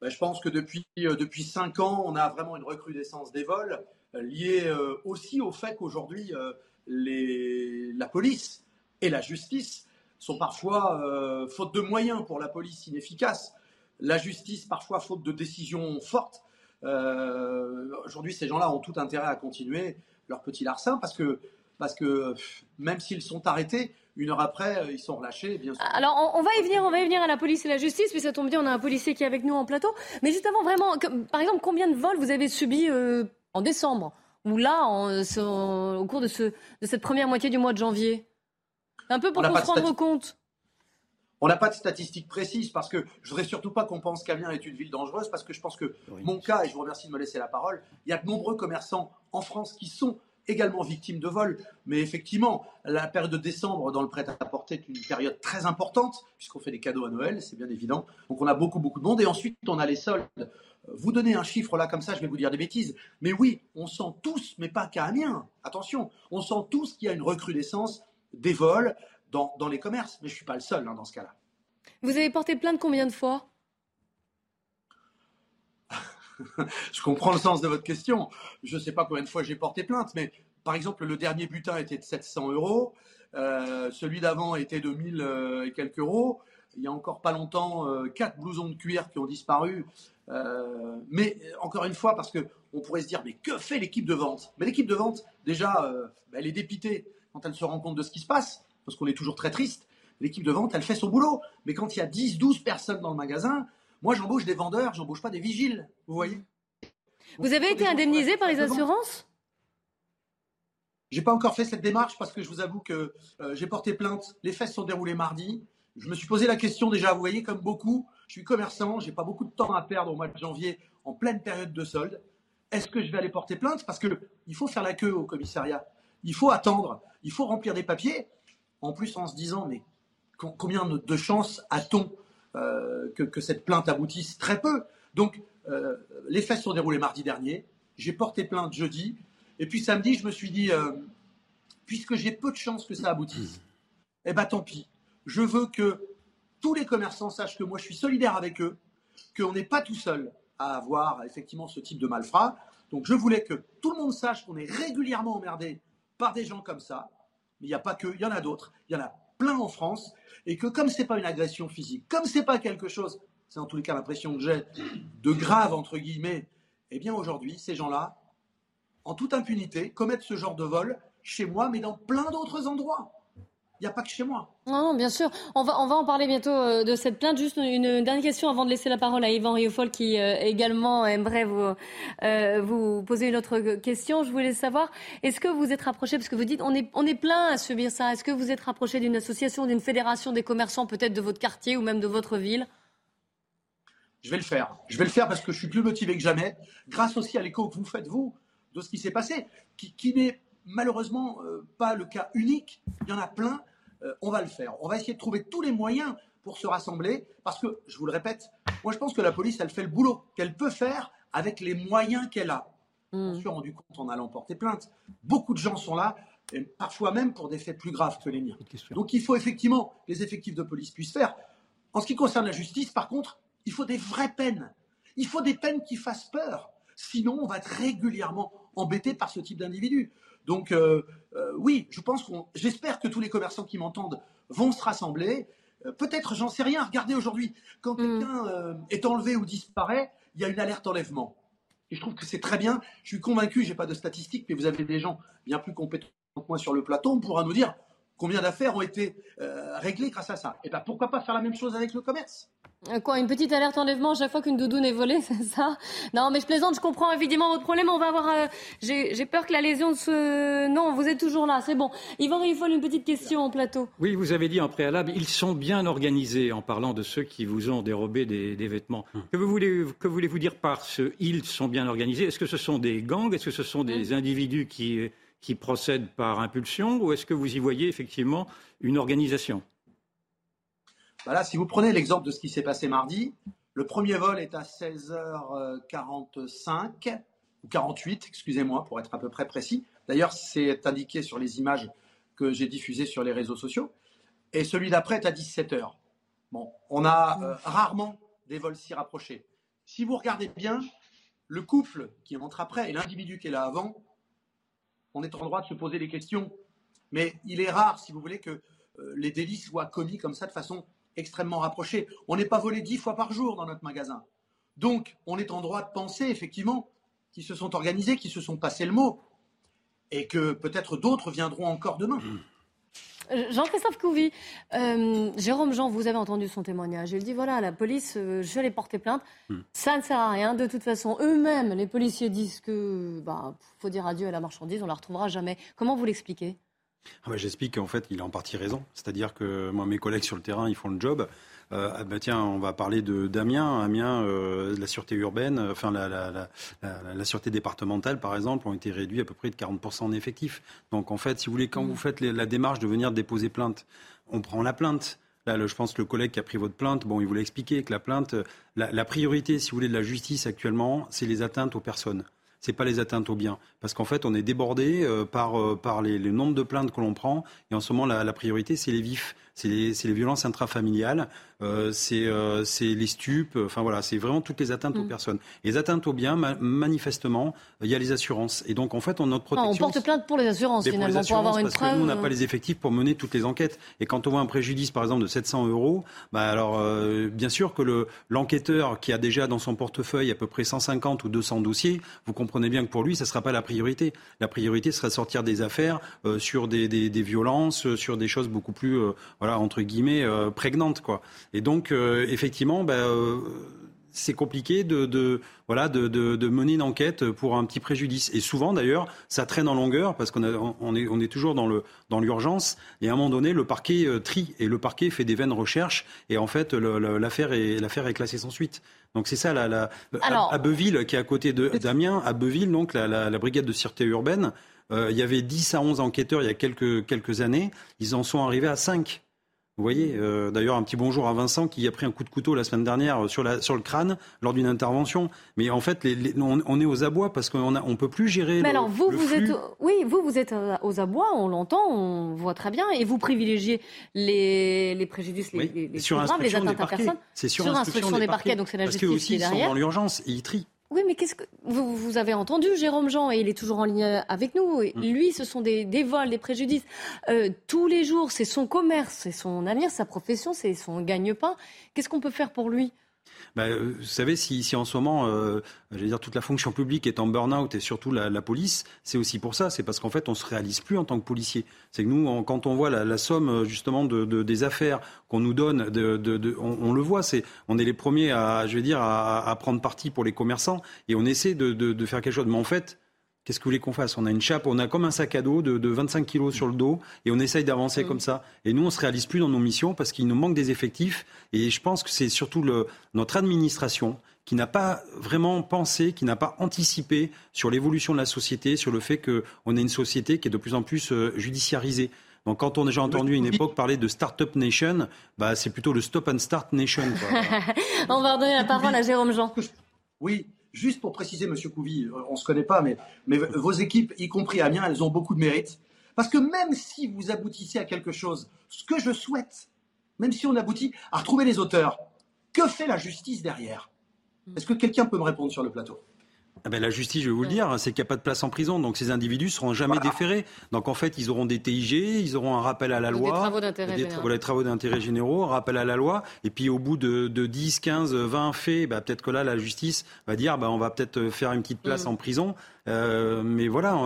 Ben, Je pense que depuis, euh, depuis 5 ans, on a vraiment une recrudescence des vols lié euh, aussi au fait qu'aujourd'hui, euh, la police et la justice sont parfois, euh, faute de moyens pour la police, inefficaces. La justice, parfois, faute de décisions fortes. Aujourd'hui, ces gens-là ont tout intérêt à continuer leur petit larcin parce que, parce que même s'ils sont arrêtés, une heure après, ils sont relâchés. Bien sûr. Alors, on, va y venir, on va y venir à la police et la justice, puis ça tombe bien, on a un policier qui est avec nous en plateau. Mais juste avant, vraiment, par exemple, combien de vols vous avez subis en décembre, ou là, au cours de, cette première moitié du mois de janvier? Un peu pour qu'on se rende compte. On n'a pas de statistiques précises parce que je voudrais surtout pas qu'on pense qu'Amiens est une ville dangereuse parce que je pense que mon cas, et je vous remercie de me laisser la parole, il y a de nombreux commerçants en France qui sont également victimes de vols. Mais effectivement, la période de décembre dans le prêt-à-porter est une période très importante puisqu'on fait des cadeaux à Noël, c'est bien évident. Donc on a beaucoup, beaucoup de monde. Et ensuite, on a les soldes vous donnez un chiffre là comme ça, je vais vous dire des bêtises. Mais oui, on sent tous, mais pas qu'à Amiens, attention, on sent tous qu'il y a une recrudescence des vols dans, les commerces. Mais je ne suis pas le seul hein, dans ce cas-là. Vous avez porté plainte combien de fois? Je comprends le sens de votre question. Je ne sais pas combien de fois j'ai porté plainte, mais par exemple, le dernier butin était de 700 euros. Euh, celui d'avant était de 1000 euh, et quelques euros. Il y a encore pas longtemps, euh, quatre blousons de cuir qui ont disparu. Euh, mais encore une fois, parce qu'on pourrait se dire, mais que fait l'équipe de vente? Mais l'équipe de vente, déjà, bah, elle est dépitée quand elle se rend compte de ce qui se passe, parce qu'on est toujours très triste. L'équipe de vente, elle fait son boulot. Mais quand il y a 10, 12 personnes dans le magasin, moi j'embauche des vendeurs, j'embauche pas des vigiles. Vous voyez Vous avez été indemnisé par les assurances? J'ai pas encore fait cette démarche parce que je vous avoue que j'ai porté plainte. Les faits se sont déroulés mardi. Je me suis posé la question déjà, vous voyez, comme beaucoup, je suis commerçant, j'ai pas beaucoup de temps à perdre au mois de janvier en pleine période de solde. Est-ce que je vais aller porter plainte? Parce qu'il faut faire la queue au commissariat. Il faut attendre, il faut remplir des papiers. En plus, en se disant, mais combien de chances a-t-on euh, que, cette plainte aboutisse Très peu. Donc, euh, les faits sont déroulés mardi dernier. J'ai porté plainte jeudi. Et puis samedi, je me suis dit, euh, puisque j'ai peu de chances que ça aboutisse, eh ben tant pis je veux que tous les commerçants sachent que moi je suis solidaire avec eux, qu'on n'est pas tout seul à avoir effectivement ce type de malfrats. Donc je voulais que tout le monde sache qu'on est régulièrement emmerdé par des gens comme ça. Mais il n'y a pas que, il y en a d'autres. Il y en a plein en France. Et que comme c'est pas une agression physique, comme c'est pas quelque chose, c'est en tous les cas l'impression que j'ai, de grave entre guillemets, eh bien aujourd'hui, ces gens-là, en toute impunité, commettent ce genre de vol chez moi, mais dans plein d'autres endroits. Il n'y a pas que chez moi. Non, non, bien sûr. On va, on va en parler bientôt euh, de cette plainte. Juste une, dernière question avant de laisser la parole à Yvan Riofol qui euh, également aimerait vous, euh, vous poser une autre question. Je voulais savoir, est-ce que vous êtes rapproché, parce que vous dites on est, on est plein à subir ça, est-ce que vous êtes rapproché d'une association, d'une fédération des commerçants peut-être de votre quartier ou même de votre ville? Je vais le faire. Je vais le faire parce que je suis plus motivé que jamais, grâce aussi à l'écho que vous faites, vous, de ce qui s'est passé, qui, qui n'est malheureusement pas le cas unique. Il y en a plein euh, on va le faire. On va essayer de trouver tous les moyens pour se rassembler, parce que, je vous le répète, moi je pense que la police, elle fait le boulot qu'elle peut faire avec les moyens qu'elle a. Je me suis rendu compte en allant porter plainte. Beaucoup de gens sont là, et parfois même pour des faits plus graves que les miens. Donc il faut effectivement que les effectifs de police puissent faire. En ce qui concerne la justice, par contre, il faut des vraies peines. Il faut des peines qui fassent peur. Sinon, on va être régulièrement embêté par ce type d'individu. Donc euh, euh, oui, je pense qu'on, j'espère que tous les commerçants qui m'entendent vont se rassembler. Euh, peut-être, j'en sais rien. Regardez aujourd'hui, quand mm. quelqu'un est enlevé ou disparaît, il y a une alerte enlèvement. Et je trouve que c'est très bien. Je suis convaincu, j'ai pas de statistiques, mais vous avez des gens bien plus compétents que moi sur le plateau. On pourra nous dire combien d'affaires ont été réglées grâce à ça. Et ben pourquoi pas faire la même chose avec le commerce? Quoi, une petite alerte enlèvement chaque fois qu'une doudoune est volée, c'est ça? Non, mais je plaisante, je comprends évidemment votre problème. On va avoir. Euh, j'ai peur que la lésion se. Non, vous êtes toujours là, c'est bon. Yvan Riffol, une petite question en plateau. Oui, vous avez dit en préalable, ils sont bien organisés en parlant de ceux qui vous ont dérobé des, vêtements. Hum. Que, voulez, que voulez-vous dire par ce ils sont bien organisés? Est-ce que ce sont des gangs? Est-ce que ce sont des hum. individus qui, qui procèdent par impulsion? Ou est-ce que vous y voyez effectivement une organisation? Bah si vous prenez l'exemple de ce qui s'est passé mardi, le premier vol est à 16h45 ou 48, excusez-moi, pour être à peu près précis. D'ailleurs, c'est indiqué sur les images que j'ai diffusées sur les réseaux sociaux. Et celui d'après est à 17h. Bon, on a euh, rarement des vols si rapprochés. Si vous regardez bien, le couple qui entre après et l'individu qui est là avant, on est en droit de se poser des questions. Mais il est rare, si vous voulez, que euh, les délits soient commis comme ça de façon extrêmement rapprochés. On n'est pas volé dix fois par jour dans notre magasin. Donc, on est en droit de penser, effectivement, qu'ils se sont organisés, qu'ils se sont passés le mot, et que peut-être d'autres viendront encore demain. Euh, Jean-Christophe Couvi, euh, Jérôme Jean, vous avez entendu son témoignage. Il dit voilà, la police, euh, je l'ai porté plainte. Hmm. Ça ne sert à rien. De toute façon, eux-mêmes, les policiers disent que bah, faut dire adieu à la marchandise, on la retrouvera jamais. Comment vous l'expliquez? Ah bah, J'explique qu'en fait, il a en partie raison. C'est-à-dire que moi, mes collègues sur le terrain, ils font le job. Euh, ah bah tiens, on va parler de d'Amiens. Amiens, euh, la sûreté urbaine, enfin la, la, la, la, sûreté départementale, par exemple, ont été réduits à peu près de 40% en effectif. Donc en fait, si vous voulez, quand vous faites la démarche de venir déposer plainte, on prend la plainte. Là, je pense que le collègue qui a pris votre plainte, bon, il voulait expliquer que la plainte, la priorité, si vous voulez, de la justice actuellement, c'est les atteintes aux personnes c'est pas les atteintes aux biens. Parce qu'en fait, on est débordé euh, par, euh, par les, le nombre de plaintes que l'on prend. Et en ce moment, la, la priorité, c'est les vifs, c'est les, les, violences intrafamiliales, euh, euh, c'est les stupes. Enfin voilà, c'est vraiment toutes les atteintes aux mm. personnes. Les atteintes aux biens, manifestement, il y a les assurances. Et donc, en fait, on notre protection. on porte plainte pour les assurances, finalement, pour, avoir une parce preuve. Que nous, on n'a pas les effectifs pour mener toutes les enquêtes. Et quand on voit un préjudice, par exemple, de 700 euros, bah alors, bien sûr que le l'enquêteur qui a déjà dans son portefeuille à peu près 150 ou 200 dossiers, vous comprenez bien que pour lui, ça ne sera pas la priorité. La priorité sera sortir des affaires euh, sur des, des, des, violences, euh, sur des choses beaucoup plus, euh, voilà, entre guillemets, prégnantes, quoi. Et donc, effectivement, ben, c'est compliqué de, de voilà de, de, de, mener une enquête pour un petit préjudice. Et souvent d'ailleurs, ça traîne en longueur parce qu'on on est, on est toujours dans le dans l'urgence. Et à un moment donné, le parquet trie et le parquet fait des vaines recherches. Et en fait, l'affaire est l'affaire est classée sans suite. Donc c'est ça, la, la, à, Beuville, qui est à côté d'Amiens, à Beuville, donc la, la, brigade de sûreté urbaine, euh, il y avait 10 à 11 enquêteurs il y a quelques, quelques années, ils en sont arrivés à 5. Vous voyez, euh, d'ailleurs, un petit bonjour à Vincent qui a pris un coup de couteau la semaine dernière sur, la, sur le crâne lors d'une intervention. Mais en fait, les, on, est aux abois parce qu'on ne on peut plus gérer. Mais alors, vous, vous êtes, oui, vous, vous êtes aux abois, on l'entend, on voit très bien, et vous privilégiez les, les préjudices, les, les, sur les atteintes à personne. C'est sur, instruction, des, parquets, donc c'est la justice qui est derrière. Ils sont dans l'urgence et ils trient. Oui, mais qu'est-ce que vous, vous, avez entendu Jérôme Jean et il est toujours en ligne avec nous. Mm. Lui, ce sont des, des vols, des préjudices. Euh, tous les jours, c'est son commerce, c'est son avenir, sa profession, c'est son gagne-pain. Qu'est-ce qu'on peut faire pour lui? Bah, euh, vous savez, si, si en ce moment, euh, dire, toute la fonction publique est en burn-out et surtout la, la police, c'est aussi pour ça. C'est parce qu'en fait, on se réalise plus en tant que policier. C'est que nous, quand on voit la, la somme euh, justement de, de, des affaires qu'on nous donne, de, on, on, le voit. C'est, on est les premiers à, je veux dire, à, à, prendre parti pour les commerçants et on essaie de, faire quelque chose. Mais en fait, Qu'est-ce que vous voulez qu'on fasse? On a une chape, on a comme un sac à dos de, de 25 kilos sur le dos et on essaye d'avancer mm. comme ça. Et nous, on se réalise plus dans nos missions parce qu'il nous manque des effectifs. Et je pense que c'est surtout le, notre administration qui n'a pas vraiment pensé, qui n'a pas anticipé sur l'évolution de la société, sur le fait qu'on a une société qui est de plus en plus euh, judiciarisée. Donc quand on a déjà entendu à une époque parler de Startup Nation, bah, c'est plutôt le Stop and Start Nation. on va redonner la parole à Jérôme Jean. Oui, Juste pour préciser, Monsieur Couvi, euh, on ne se connaît pas, mais, mais vos équipes, y compris Amiens, elles ont beaucoup de mérite. Parce que même si vous aboutissez à quelque chose, ce que je souhaite, même si on aboutit à retrouver les auteurs, que fait la justice derrière? Est-ce que quelqu'un peut me répondre sur le plateau? Ah ben, la justice, je vais vous le dire, c'est qu'il n'y a pas de place en prison, donc ces individus seront jamais déférés. Donc en fait, ils auront des TIG, ils auront un rappel à la loi, des travaux d'intérêt général, des travaux d'intérêt généraux, un rappel à la loi, et puis au bout de, de 10, 15, 20 faits, bah, peut-être que là, la justice va dire, bah, on va peut-être faire une petite place mm. en prison. Euh, mais voilà,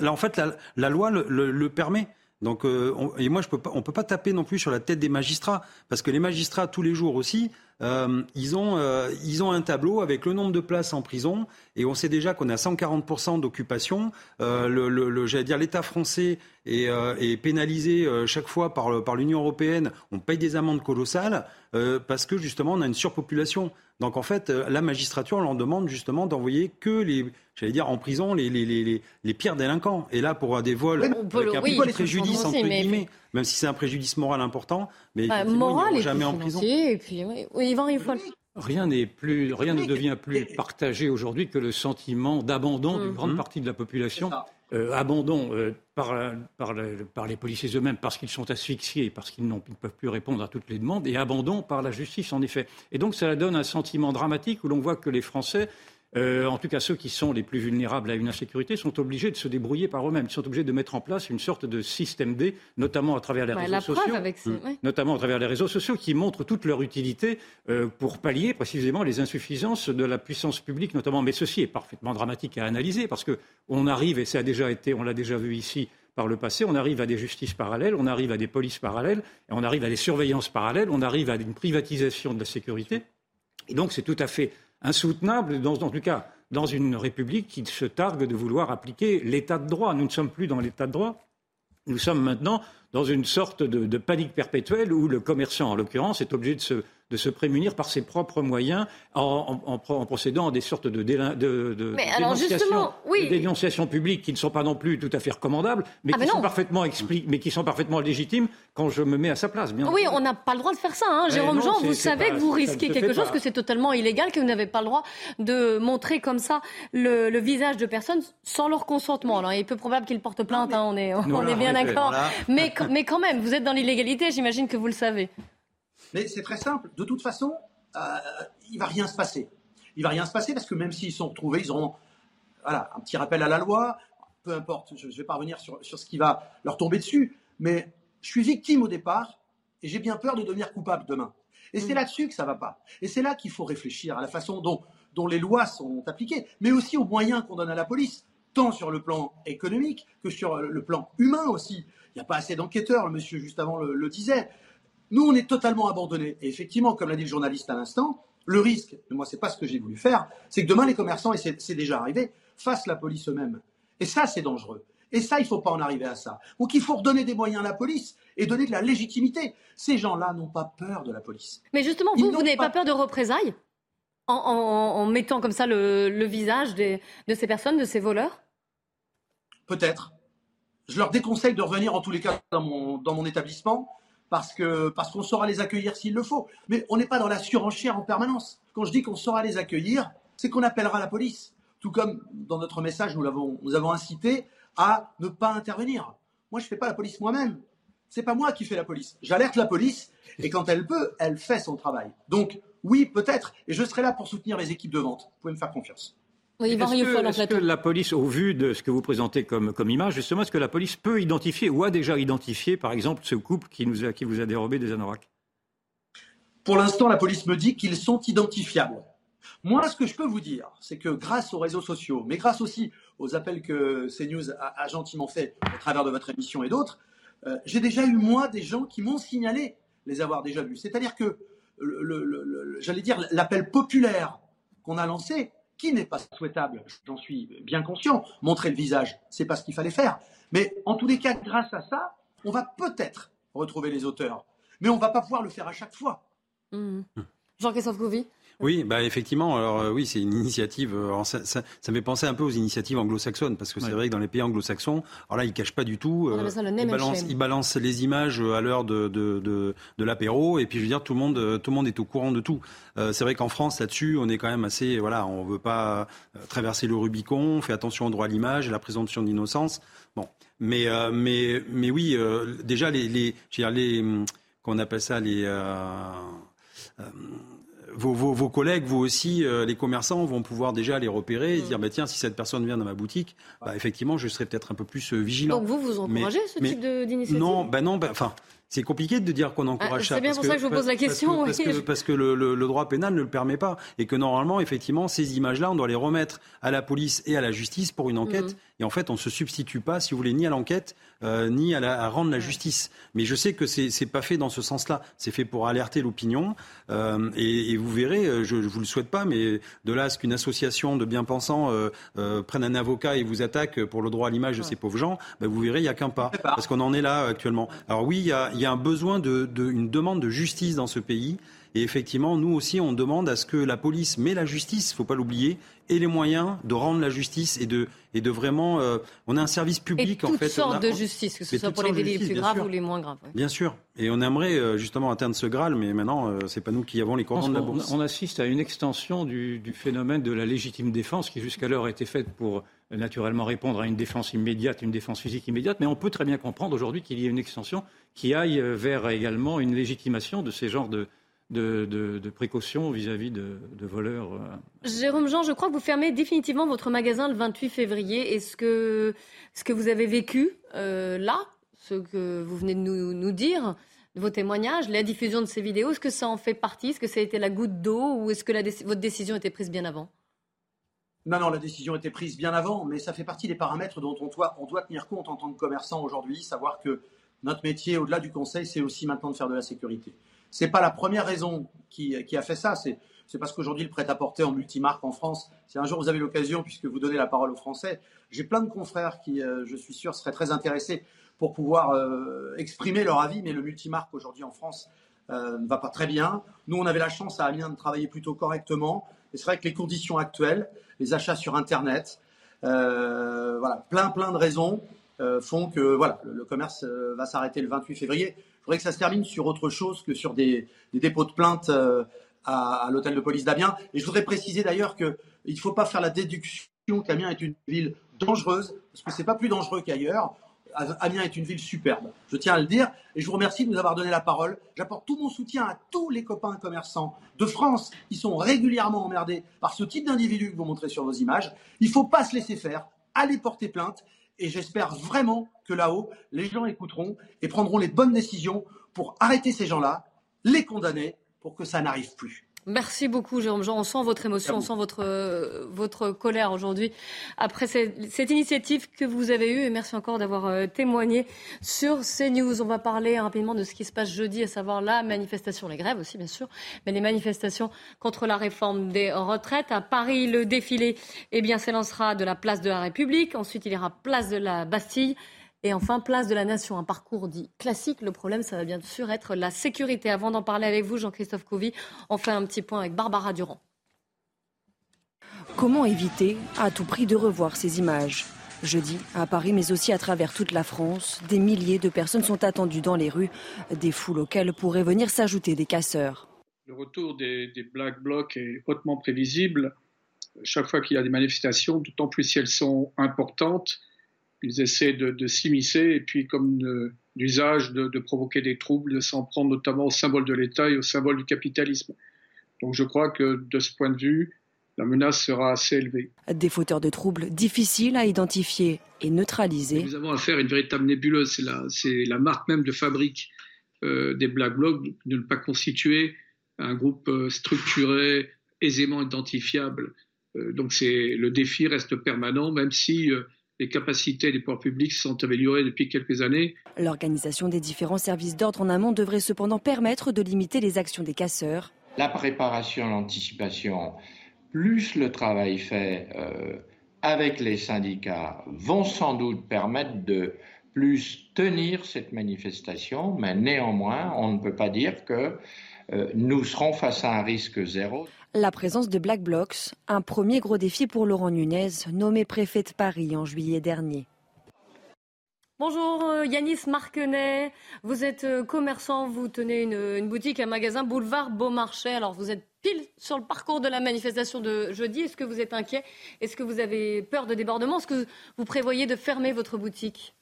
là en fait, la, la loi le, le, permet. Donc, euh, et moi, je peux pas, on peut pas taper non plus sur la tête des magistrats, parce que les magistrats tous les jours aussi, euh, ils, ont, euh, ils ont un tableau avec le nombre de places en prison et on sait déjà qu'on a 140% d'occupation. Euh, le, le, J'allais dire l'État français est, est pénalisé chaque fois par, par l'Union européenne. On paye des amendes colossales parce que justement on a une surpopulation. Donc en fait, la magistrature, on leur demande justement d'envoyer que les, j'allais dire, en prison les, les, les, les, pires délinquants. Et là, pour des vols avec un oui, préjudice, entre guillemets, même si c'est un préjudice moral important, mais bah, moral ils jamais en prison. Et puis, oui, il faut... Rien n'est plus, rien ne devient plus partagé aujourd'hui que le sentiment d'abandon d'une grande mmh. partie de la population. Euh, abandon euh, par, par, par, les policiers eux-mêmes parce qu'ils sont asphyxiés, parce qu'ils ne peuvent plus répondre à toutes les demandes, et abandon par la justice, en effet. Et donc, cela donne un sentiment dramatique où l'on voit que les Français euh, en tout cas ceux qui sont les plus vulnérables à une insécurité, sont obligés de se débrouiller par eux-mêmes. Ils sont obligés de mettre en place une sorte de système D, notamment à travers les réseaux sociaux, mmh. notamment à travers les réseaux sociaux, qui montrent toute leur utilité euh, pour pallier précisément les insuffisances de la puissance publique, notamment. Mais ceci est parfaitement dramatique à analyser parce que on arrive, et ça a déjà été, on l'a déjà vu ici par le passé, on arrive à des justices parallèles, on arrive à des polices parallèles, et on arrive à des surveillances parallèles, on arrive à une privatisation de la sécurité. Et donc c'est tout à fait insoutenable, dans, en tout cas dans une République qui se targue de vouloir appliquer l'état de droit. Nous ne sommes plus dans l'état de droit. Nous sommes maintenant dans une sorte de, de panique perpétuelle où le commerçant, en l'occurrence, est obligé de se de se prémunir par ses propres moyens en, procédant à des sortes de, de, dénonciations, publiques qui ne sont pas non plus tout à fait recommandables, mais, ah, qui, sont parfaitement mais qui sont parfaitement légitimes quand je me mets à sa place. Bien oui, on n'a pas le droit de faire ça. Hein. Jérôme Jean, vous savez que vous risquez quelque chose, que c'est totalement illégal, que vous n'avez pas le droit de montrer comme ça le, visage de personnes sans leur consentement. Alors, il est peu probable qu'ils portent plainte, hein, on est, on est bien d'accord. Mais, mais quand même, vous êtes dans l'illégalité, j'imagine que vous le savez. Mais c'est très simple. De toute façon, euh, il va rien se passer. Il va rien se passer parce que même s'ils sont retrouvés, ils auront voilà, un petit rappel à la loi. Peu importe, je ne vais pas revenir sur, sur, ce qui va leur tomber dessus. Mais je suis victime au départ et j'ai bien peur de devenir coupable demain. Et c'est mm. là-dessus que ça va pas. Et c'est là qu'il faut réfléchir à la façon dont, dont les lois sont appliquées, mais aussi aux moyens qu'on donne à la police, tant sur le plan économique que sur le plan humain aussi. Il n'y a pas assez d'enquêteurs, le monsieur juste avant le, le disait. Nous, on est totalement abandonnés. Et effectivement, comme l'a dit le journaliste à l'instant, le risque, moi, c'est pas ce que j'ai voulu faire, c'est que demain, les commerçants, et c'est déjà arrivé, fassent la police eux-mêmes. Et ça, c'est dangereux. Et ça, il ne faut pas en arriver à ça. Donc il faut redonner des moyens à la police et donner de la légitimité. Ces gens-là n'ont pas peur de la police. Mais justement, vous, vous n'avez pas... peur de représailles en, mettant comme ça le, visage de ces personnes, de ces voleurs? Peut-être. Je leur déconseille de revenir en tous les cas dans mon, dans mon établissement parce que parce qu'on saura les accueillir s'il le faut. Mais on n'est pas dans la surenchère en permanence. Quand je dis qu'on saura les accueillir, c'est qu'on appellera la police. Tout comme dans notre message, nous l'avons nous avons incité à ne pas intervenir. Moi, je fais pas la police moi-même. C'est pas moi qui fais la police. J'alerte la police et quand elle peut, elle fait son travail. Donc oui, peut-être. Et je serai là pour soutenir les équipes de vente. Vous pouvez me faire confiance. Oui, est-ce que, la police, au vu de ce que vous présentez comme, comme image, justement, est-ce que la police peut identifier ou a déjà identifié, par exemple, ce couple qui, nous a, qui vous a dérobé des anoraks? Pour l'instant, la police me dit qu'ils sont identifiables. Moi, ce que je peux vous dire, c'est que grâce aux réseaux sociaux, mais grâce aussi aux appels que CNews a, a gentiment fait au travers de votre émission et d'autres, euh, j'ai déjà eu, moi, des gens qui m'ont signalé les avoir déjà vus. C'est-à-dire que, j'allais dire, l'appel populaire qu'on a lancé, qui n'est pas souhaitable, j'en suis bien conscient. Montrer le visage, c'est pas ce qu'il fallait faire. Mais en tous les cas, grâce à ça, on va peut-être retrouver les auteurs. Mais on va pas pouvoir le faire à chaque fois. Mmh. Jean-Christophe oui, bah effectivement. Alors euh, oui, c'est une initiative. Euh, ça, ça, ça, me fait penser un peu aux initiatives anglo-saxonnes, parce que c'est vrai que dans les pays anglo-saxons, alors là, ils cachent pas du tout. Euh, ils, balancent, ils, balancent, les images à l'heure de, de, de, de l'apéro, et puis je veux dire, tout le monde, tout le monde est au courant de tout. Euh, c'est vrai qu'en France, là-dessus, on est quand même assez, voilà, on veut pas traverser le Rubicon, on fait attention au droit à l'image et la présomption d'innocence. Bon, mais mais mais oui, déjà les les, les, hum, qu'on appelle ça les vos, vos, vos, collègues, vous aussi, euh, les commerçants, vont pouvoir déjà les repérer et dire bah, tiens, si cette personne vient dans ma boutique, bah, effectivement, je serai peut-être un peu plus euh, vigilant. Donc vous, vous encouragez ce type d'initiative? Non, ben non, ben, enfin. c'est compliqué de dire qu'on encourage ah, ça. C'est bien pour ça que je vous pose la question. Parce que, parce que, le, le, droit pénal ne le permet pas. Et que normalement, effectivement, ces images-là, on doit les remettre à la police et à la justice pour une enquête. Mhm. Et en fait, on ne se substitue pas, si vous voulez, ni à l'enquête, euh, ni à, la, à, rendre la justice. Mais je sais que c'est n'est pas fait dans ce sens-là. C'est fait pour alerter l'opinion. Euh, et, et, vous verrez, euh, je ne vous le souhaite pas, mais de là à ce qu'une association de bien-pensants euh, euh, prenne un avocat et vous attaque pour le droit à l'image de ces pauvres gens, ben vous verrez, il n'y a qu'un pas. Parce qu'on en est là actuellement. Alors oui, il y a, y a, un besoin de, de, une demande de justice dans ce pays. Et effectivement, nous aussi, on demande à ce que la police, mais la justice, il ne faut pas l'oublier, ait les moyens de rendre la justice et de, et de vraiment. Euh, on a un service public et en fait. Toutes sortes de justice, que ce soit pour les délits les plus graves ou les moins graves. Bien sûr. Et on aimerait euh, justement atteindre ce Graal, mais maintenant, euh, c'est pas nous qui avons les courants de la bourse. On, assiste à une extension du, du phénomène de la légitime défense qui jusqu'alors a été faite pour naturellement répondre à une défense immédiate, une défense physique immédiate, mais on peut très bien comprendre aujourd'hui qu'il y ait une extension qui aille vers également une légitimation de ces genres de, de, de, de précautions vis-à-vis de, de, voleurs. Euh. Jérôme Jean, je crois que vous fermez définitivement votre magasin le 28 février. Est-ce que ce que vous avez vécu euh, là, ce que vous venez de nous, nous dire, vos témoignages, la diffusion de ces vidéos, est-ce que ça en fait partie? Est-ce que ça a été la goutte d'eau ou est-ce que la, votre décision était prise bien avant? Non, non, la décision était prise bien avant, mais ça fait partie des paramètres dont on doit, on doit tenir compte en tant que commerçant aujourd'hui, savoir que notre métier, au-delà du conseil, c'est aussi maintenant de faire de la sécurité. C'est pas la première raison qui, a fait ça. C'est, parce qu'aujourd'hui, le prêt-à-porter en multimarque en France, si un jour vous avez l'occasion, puisque vous donnez la parole aux Français, j'ai plein de confrères qui, euh, je suis sûr, seraient très intéressés pour pouvoir euh, exprimer leur avis, mais le multimarque aujourd'hui en France euh, ne va pas très bien. Nous, on avait la chance à Amiens de travailler plutôt correctement. Et c'est vrai que les conditions actuelles, les achats sur Internet, voilà, plein, plein de raisons font que voilà, le commerce va s'arrêter le 28 février voudrais que ça se termine sur autre chose que sur des, dépôts de plainte euh, à, l'hôtel de police d'Amiens. Et je voudrais préciser d'ailleurs qu'il ne faut pas faire la déduction qu'Amiens est une ville dangereuse, parce que ce n'est pas plus dangereux qu'ailleurs. Amiens est une ville superbe, je tiens à le dire, et je vous remercie de nous avoir donné la parole. J'apporte tout mon soutien à tous les copains commerçants de France qui sont régulièrement emmerdés par ce type d'individus que vous montrez sur vos images. Il ne faut pas se laisser faire, allez porter plainte, et j'espère vraiment que là-haut, les gens écouteront et prendront les bonnes décisions pour arrêter ces gens-là, les condamner pour que ça n'arrive plus. Merci beaucoup, Jérôme Jean. On sent votre émotion, on sent votre, euh, votre colère aujourd'hui après cette, cette, initiative que vous avez eue. Et merci encore d'avoir euh, témoigné sur CNews. On va parler rapidement de ce qui se passe jeudi, à savoir la manifestation, les grèves aussi, bien sûr, mais les manifestations contre la réforme des retraites. À Paris, le défilé eh bien, s'élancera de la place de la République. Ensuite, il aura place de la Bastille. Et enfin, place de la nation, un parcours dit classique. Le problème, ça va bien sûr être la sécurité. Avant d'en parler avec vous, Jean-Christophe Couvi, on fait un petit point avec Barbara Durand. Comment éviter à tout prix de revoir ces images? Jeudi, à Paris, mais aussi à travers toute la France, des milliers de personnes sont attendues dans les rues, des foules auxquelles pourraient venir s'ajouter des casseurs. Le retour des, Black Blocs est hautement prévisible. Chaque fois qu'il y a des manifestations, d'autant plus si elles sont importantes, ils essaient de, s'immiscer et puis comme l'usage de, de, provoquer des troubles, de s'en prendre notamment au symbole de l'État et au symbole du capitalisme. Donc je crois que de ce point de vue, la menace sera assez élevée. Des fauteurs de troubles difficiles à identifier et neutraliser. Nous avons affaire à une véritable nébuleuse. C'est la, la, marque même de fabrique euh, des Black Blocs de ne pas constituer un groupe euh, structuré, aisément identifiable. Euh, donc le défi reste permanent, même si les capacités des pouvoirs publics sont améliorées depuis quelques années. L'organisation des différents services d'ordre en amont devrait cependant permettre de limiter les actions des casseurs. La préparation, l'anticipation, plus le travail fait euh, avec les syndicats vont sans doute permettre de plus tenir cette manifestation, mais néanmoins, on ne peut pas dire que euh, nous serons face à un risque zéro. La présence de Black Blocs, un premier gros défi pour Laurent Nunez, nommé préfet de Paris en juillet dernier. Bonjour euh, Yanis Marquenet, vous êtes commerçant, vous tenez une, une boutique, un magasin boulevard Beaumarchais. Alors vous êtes pile sur le parcours de la manifestation de jeudi. Est-ce que vous êtes inquiet? Est-ce que vous avez peur de débordement? Est-ce que vous prévoyez de fermer votre boutique?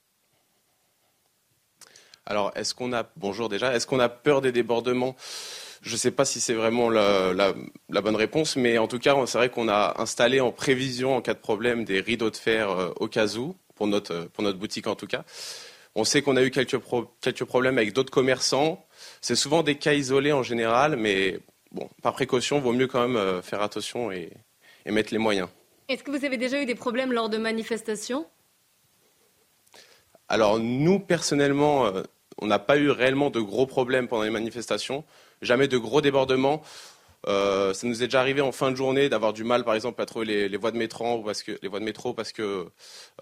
Alors, est-ce qu'on a bonjour déjà Est-ce qu'on a peur des débordements? Je ne sais pas si c'est vraiment la, bonne réponse, mais en tout cas, c'est vrai qu'on a installé en prévision, en cas de problème, des rideaux de fer euh, au cas où, pour notre, pour notre boutique en tout cas. On sait qu'on a eu quelques, quelques problèmes avec d'autres commerçants. C'est souvent des cas isolés en général, mais bon, par précaution, il vaut mieux quand même euh, faire attention et, mettre les moyens. Est-ce que vous avez déjà eu des problèmes lors de manifestations? Alors nous, personnellement, euh, on n'a pas eu réellement de gros problèmes pendant les manifestations, jamais de gros débordements. Euh, ça nous est déjà arrivé en fin de journée d'avoir du mal, par exemple, à trouver les, voies de métro parce que les voies de métro parce que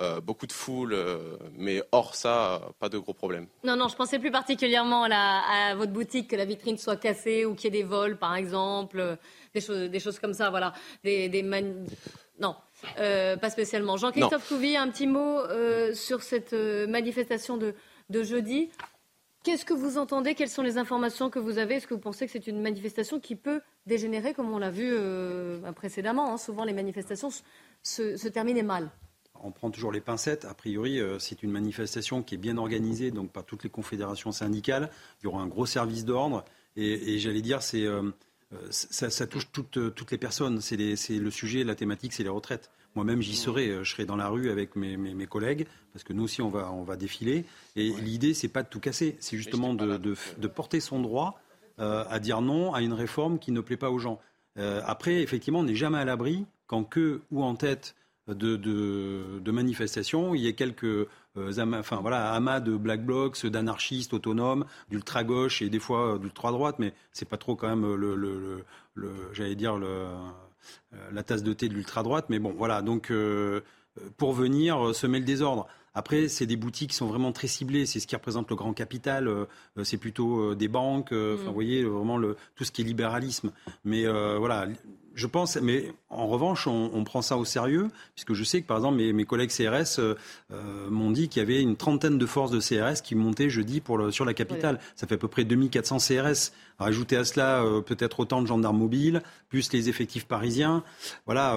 euh, beaucoup de foule, euh, mais hors ça, pas de gros problèmes. Non, non, je pensais plus particulièrement à, votre boutique que la vitrine soit cassée ou qu'il y ait des vols, par exemple, des choses, des choses comme ça, voilà, des, des non. pas spécialement. Jean-Christophe Couvi, un petit mot sur cette manifestation de, de jeudi. Qu'est-ce que vous entendez? Quelles sont les informations que vous avez? Est-ce que vous pensez que c'est une manifestation qui peut dégénérer, comme on l'a vu euh, précédemment hein? Souvent, les manifestations se, terminaient mal. On prend toujours les pincettes. A priori, euh, c'est une manifestation qui est bien organisée, donc par toutes les confédérations syndicales. Il y aura un gros service d'ordre. Et, j'allais dire, euh, ça, touche toutes, toutes les personnes. C'est, le sujet, la thématique, c'est les retraites. Moi-même, j'y serai. Euh, je serai dans la rue avec mes, mes, collègues, parce que nous aussi, on va, on va défiler. Et l'idée, c'est pas de tout casser, c'est justement de, de, porter son droit euh, à dire non à une réforme qui ne plaît pas aux gens. Euh, après, effectivement, on n'est jamais à l'abri, quand que ou en tête de, de, manifestations, il y a quelques enfin, voilà, amas de black blocs, d'anarchistes autonomes, d'ultra-gauche et des fois d'ultra-droite, mais c'est pas trop quand même le, le, le j'allais dire, le la tasse de thé de l'ultra-droite. Mais bon, voilà, donc euh, pour venir euh, semer le désordre. Après, c'est des boutiques qui sont vraiment très ciblées. C'est ce qui représente le grand capital. Euh, c'est plutôt des banques. Enfin, mm. vous voyez, vraiment le, tout ce qui est libéralisme. Mais voilà, je pense, mais en revanche, on, prend ça au sérieux, puisque je sais que, par exemple, mes, collègues CRS euh, euh, m'ont dit qu'il y avait une trentaine de forces de CRS qui montaient jeudi pour sur la capitale. Ça fait à peu près 2400 CRS. Rajouter à cela euh, peut-être autant de gendarmes mobiles, plus les effectifs parisiens. Voilà.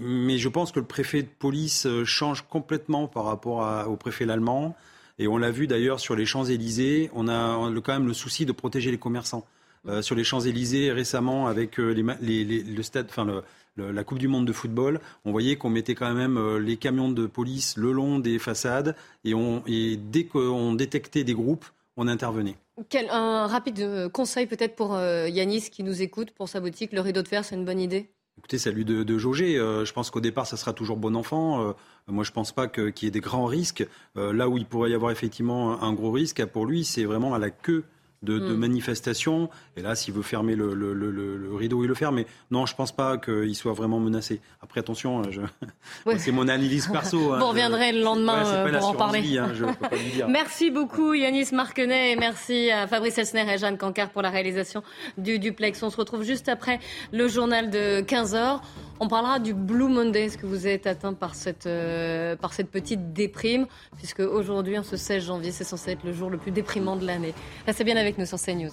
mais je pense que le préfet de police change complètement par rapport au préfet allemand. Et on l'a vu d'ailleurs sur les Champs-Élysées. On a quand même le souci de protéger les commerçants. Euh, sur les Champs-Élysées récemment avec euh, le stade, enfin la Coupe du Monde de football, on voyait qu'on mettait quand même euh, les camions de police le long des façades et, on, et dès qu'on détectait des groupes, on intervenait. Quel, un rapide conseil peut-être pour Yanis qui nous écoute pour sa boutique. Le rideau de fer, c'est une bonne idée? Écoutez, c'est à lui de, jauger. je pense qu'au départ, ça sera toujours bon enfant. moi, je ne pense pas qu'il y ait des grands risques. là où il pourrait y avoir effectivement un gros risque, pour lui, c'est vraiment à la queue de, de Mm. manifestations. Et là, s'il veut fermer le, le- le- le- le rideau, il le ferme. Mais non, je pense pas qu'il soit vraiment menacé. Après, attention, je... Ouais. c'est mon analyse perso. hein. Vous Je- reviendrez le lendemain Ouais, euh, pour en parler. vie, hein, je peux pas lui dire. Merci beaucoup Yanis Marquenet et merci à Fabrice Elsner et Jeanne Cancard pour la réalisation du duplex. On se retrouve juste après le journal de 15h. On parlera du Blue Monday. Est-ce que vous êtes atteint par cette, euh, par cette petite déprime Puisque aujourd'hui, en ce 16 janvier, c'est censé être le jour le plus déprimant de l'année. Restez bien avec nous sur CNews.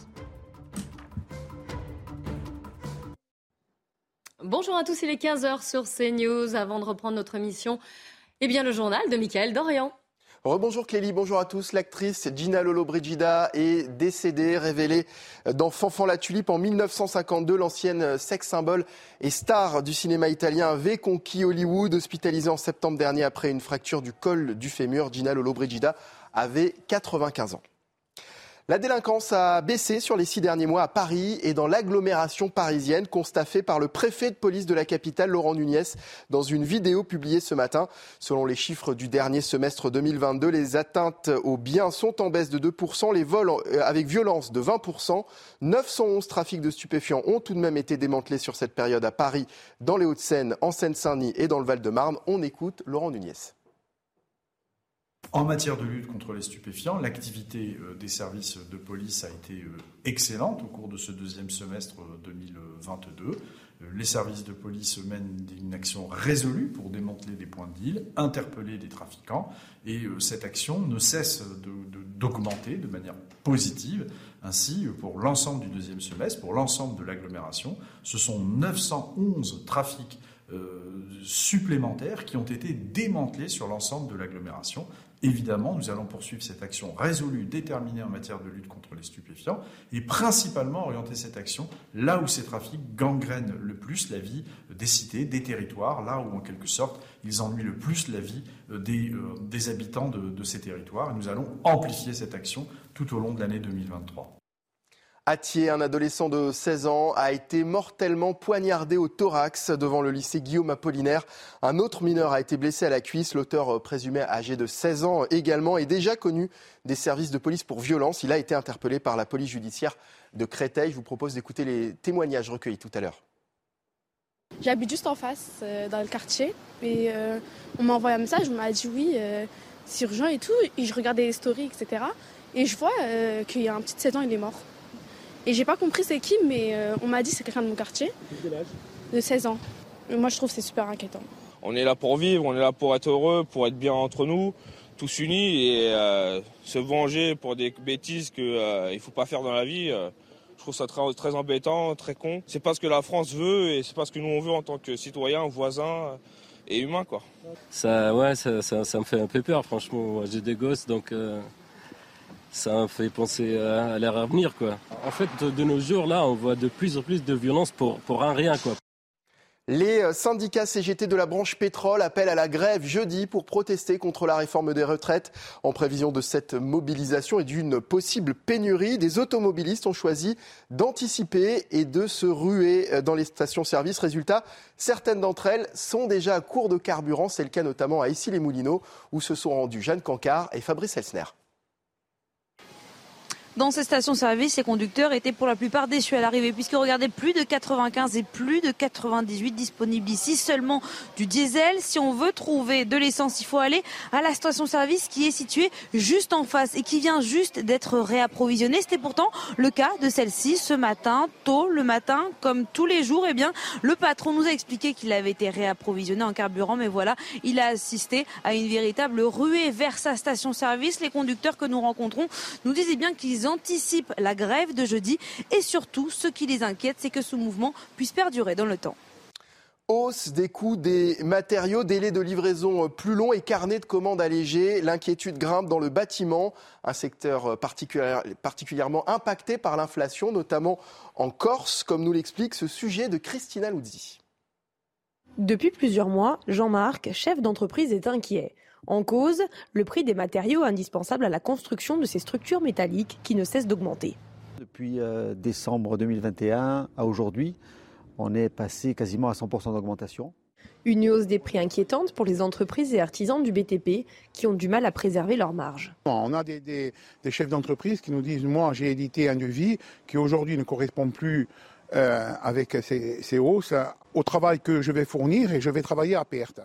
Bonjour à tous, il est 15h sur CNews. Avant de reprendre notre émission, eh bien le journal de Michael Dorian. Rebonjour Clélie, bonjour à tous. L'actrice Gina Lollobrigida est décédée, révélée dans Fanfan la Tulipe en 1952. L'ancienne sex symbole et star du cinéma italien avait conquis Hollywood. Hospitalisée en septembre dernier après une fracture du col du fémur, Gina Lollobrigida avait 95 ans. La délinquance a baissé sur les six derniers mois à Paris et dans l'agglomération parisienne, constat par le préfet de police de la capitale, Laurent Nunez, dans une vidéo publiée ce matin. Selon les chiffres du dernier semestre 2022, les atteintes aux biens sont en baisse de 2%, les vols euh, avec violence de 20%. 911 trafics de stupéfiants ont tout de même été démantelés sur cette période à Paris, dans les Hauts-de-Seine, en Seine-Saint-Denis et dans le Val-de-Marne. On écoute Laurent Nunez. En matière de lutte contre les stupéfiants, l'activité euh, des services de police a été euh, excellente au cours de ce deuxième semestre euh, 2022. Euh, Les services de police mènent une action résolue pour démanteler des points de deal, interpeller des trafiquants, et cette action ne cesse de- de- d'augmenter de, manière positive. Ainsi, pour l'ensemble du deuxième semestre, pour l'ensemble de l'agglomération, ce sont 911 trafics supplémentaires qui ont été démantelés sur l'ensemble de l'agglomération. Évidemment, nous allons poursuivre cette action résolue, déterminée en matière de lutte contre les stupéfiants, et principalement orienter cette action là où ces trafics gangrènent le plus la vie des cités, des territoires, là où en quelque sorte ils ennuient le plus la vie euh, des, euh, des habitants de, ces territoires. Nous allons amplifier cette action tout au long de l'année 2023. À Thiers, un adolescent de 16 ans a été mortellement poignardé au thorax devant le lycée Guillaume Apollinaire. Un autre mineur a été blessé à la cuisse. L'auteur présumé âgé de 16 ans également est déjà connu des services de police pour violence. Il a été interpellé par la police judiciaire de Créteil. Je vous propose d'écouter les témoignages recueillis tout à l'heure. J'habite juste en face, euh, dans le quartier. Et euh, on m'a envoyé un message, on m'a dit oui, euh, c'est urgent et tout. Et je regardais les stories, etc. Et je vois euh, qu'il y a un petit de 7 ans, il est mort. Et j'ai pas compris c'est qui, mais euh, on m'a dit c'est quelqu'un de mon quartier. De 16 ans. Et moi, je trouve c'est super inquiétant. On est là pour vivre, on est là pour être heureux, pour être bien entre nous, tous unis et euh, se venger pour des bêtises qu'il ne faut pas faire dans la vie. euh, je trouve ça très, très embêtant, très con. C'est pas ce que la France veut et c'est pas ce que nous on veut en tant que citoyens, voisins et humains. Quoi. Ça, ouais, ça, ça- ça me fait un peu peur, franchement. J'ai des gosses, donc euh, ça fait penser à, à leur avenir, quoi. En fait, de, de nos jours, là, on voit de plus en plus de violence pour, pour un rien, quoi. Les euh, syndicats CGT de la branche pétrole appellent à la grève jeudi pour protester contre la réforme des retraites. En prévision de cette mobilisation et d'une possible pénurie, des automobilistes ont choisi d'anticiper et de se ruer euh, dans les stations-service. Résultat, certaines d'entre elles sont déjà à court de carburant. C'est le cas notamment à Issy-les-Moulineaux où se sont rendus Jeanne Cancard et Fabrice Elsner. Dans ces stations-service, les conducteurs étaient pour la plupart déçus à l'arrivée, puisque regardez, plus de 95 et plus de 98 disponibles ici, seulement du diesel. Si on veut trouver de l'essence, il faut aller à la station-service qui est située juste en face et qui vient juste d'être réapprovisionnée. C'était pourtant le cas de celle-ci ce matin, tôt le matin, comme tous les jours. Eh bien, le patron nous a expliqué qu'il avait été réapprovisionné en carburant, mais voilà, il a assisté à une véritable ruée vers sa station-service. Les conducteurs que nous rencontrons nous disaient bien qu'ils anticipent la grève de jeudi et surtout, ce qui les inquiète, c'est que ce mouvement puisse perdurer dans le temps. Hausse des coûts des matériaux, délai de livraison plus long et carnet de commandes allégés. L'inquiétude grimpe dans le bâtiment, un secteur particulière- particulièrement impacté par l'inflation, notamment en Corse, comme nous l'explique ce sujet de Christina Luzzi. Depuis plusieurs mois, Jean-Marc, chef d'entreprise, est inquiet. En cause, le prix des matériaux indispensables à la construction de ces structures métalliques qui ne cessent d'augmenter. Depuis euh, décembre 2021 à aujourd'hui, on est passé quasiment à 100% d'augmentation. Une hausse des prix inquiétante pour les entreprises et artisans du BTP qui ont du mal à préserver leurs marges. On a des, des, des chefs d'entreprise qui nous disent Moi, j'ai édité un devis qui aujourd'hui ne correspond plus euh, avec ces, ces hausses au travail que je vais fournir et je vais travailler à perte.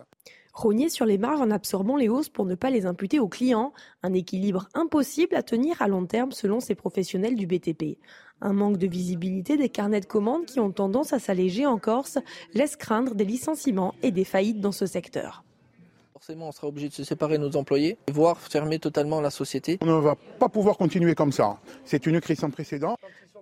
Rogner sur les marges en absorbant les hausses pour ne pas les imputer aux clients, un équilibre impossible à tenir à long terme selon ces professionnels du BTP. Un manque de visibilité des carnets de commandes qui ont tendance à s'alléger en Corse laisse craindre des licenciements et des faillites dans ce secteur. Forcément, on sera obligé de se séparer de nos employés, voire fermer totalement la société. On ne va pas pouvoir continuer comme ça. C'est une crise sans précédent.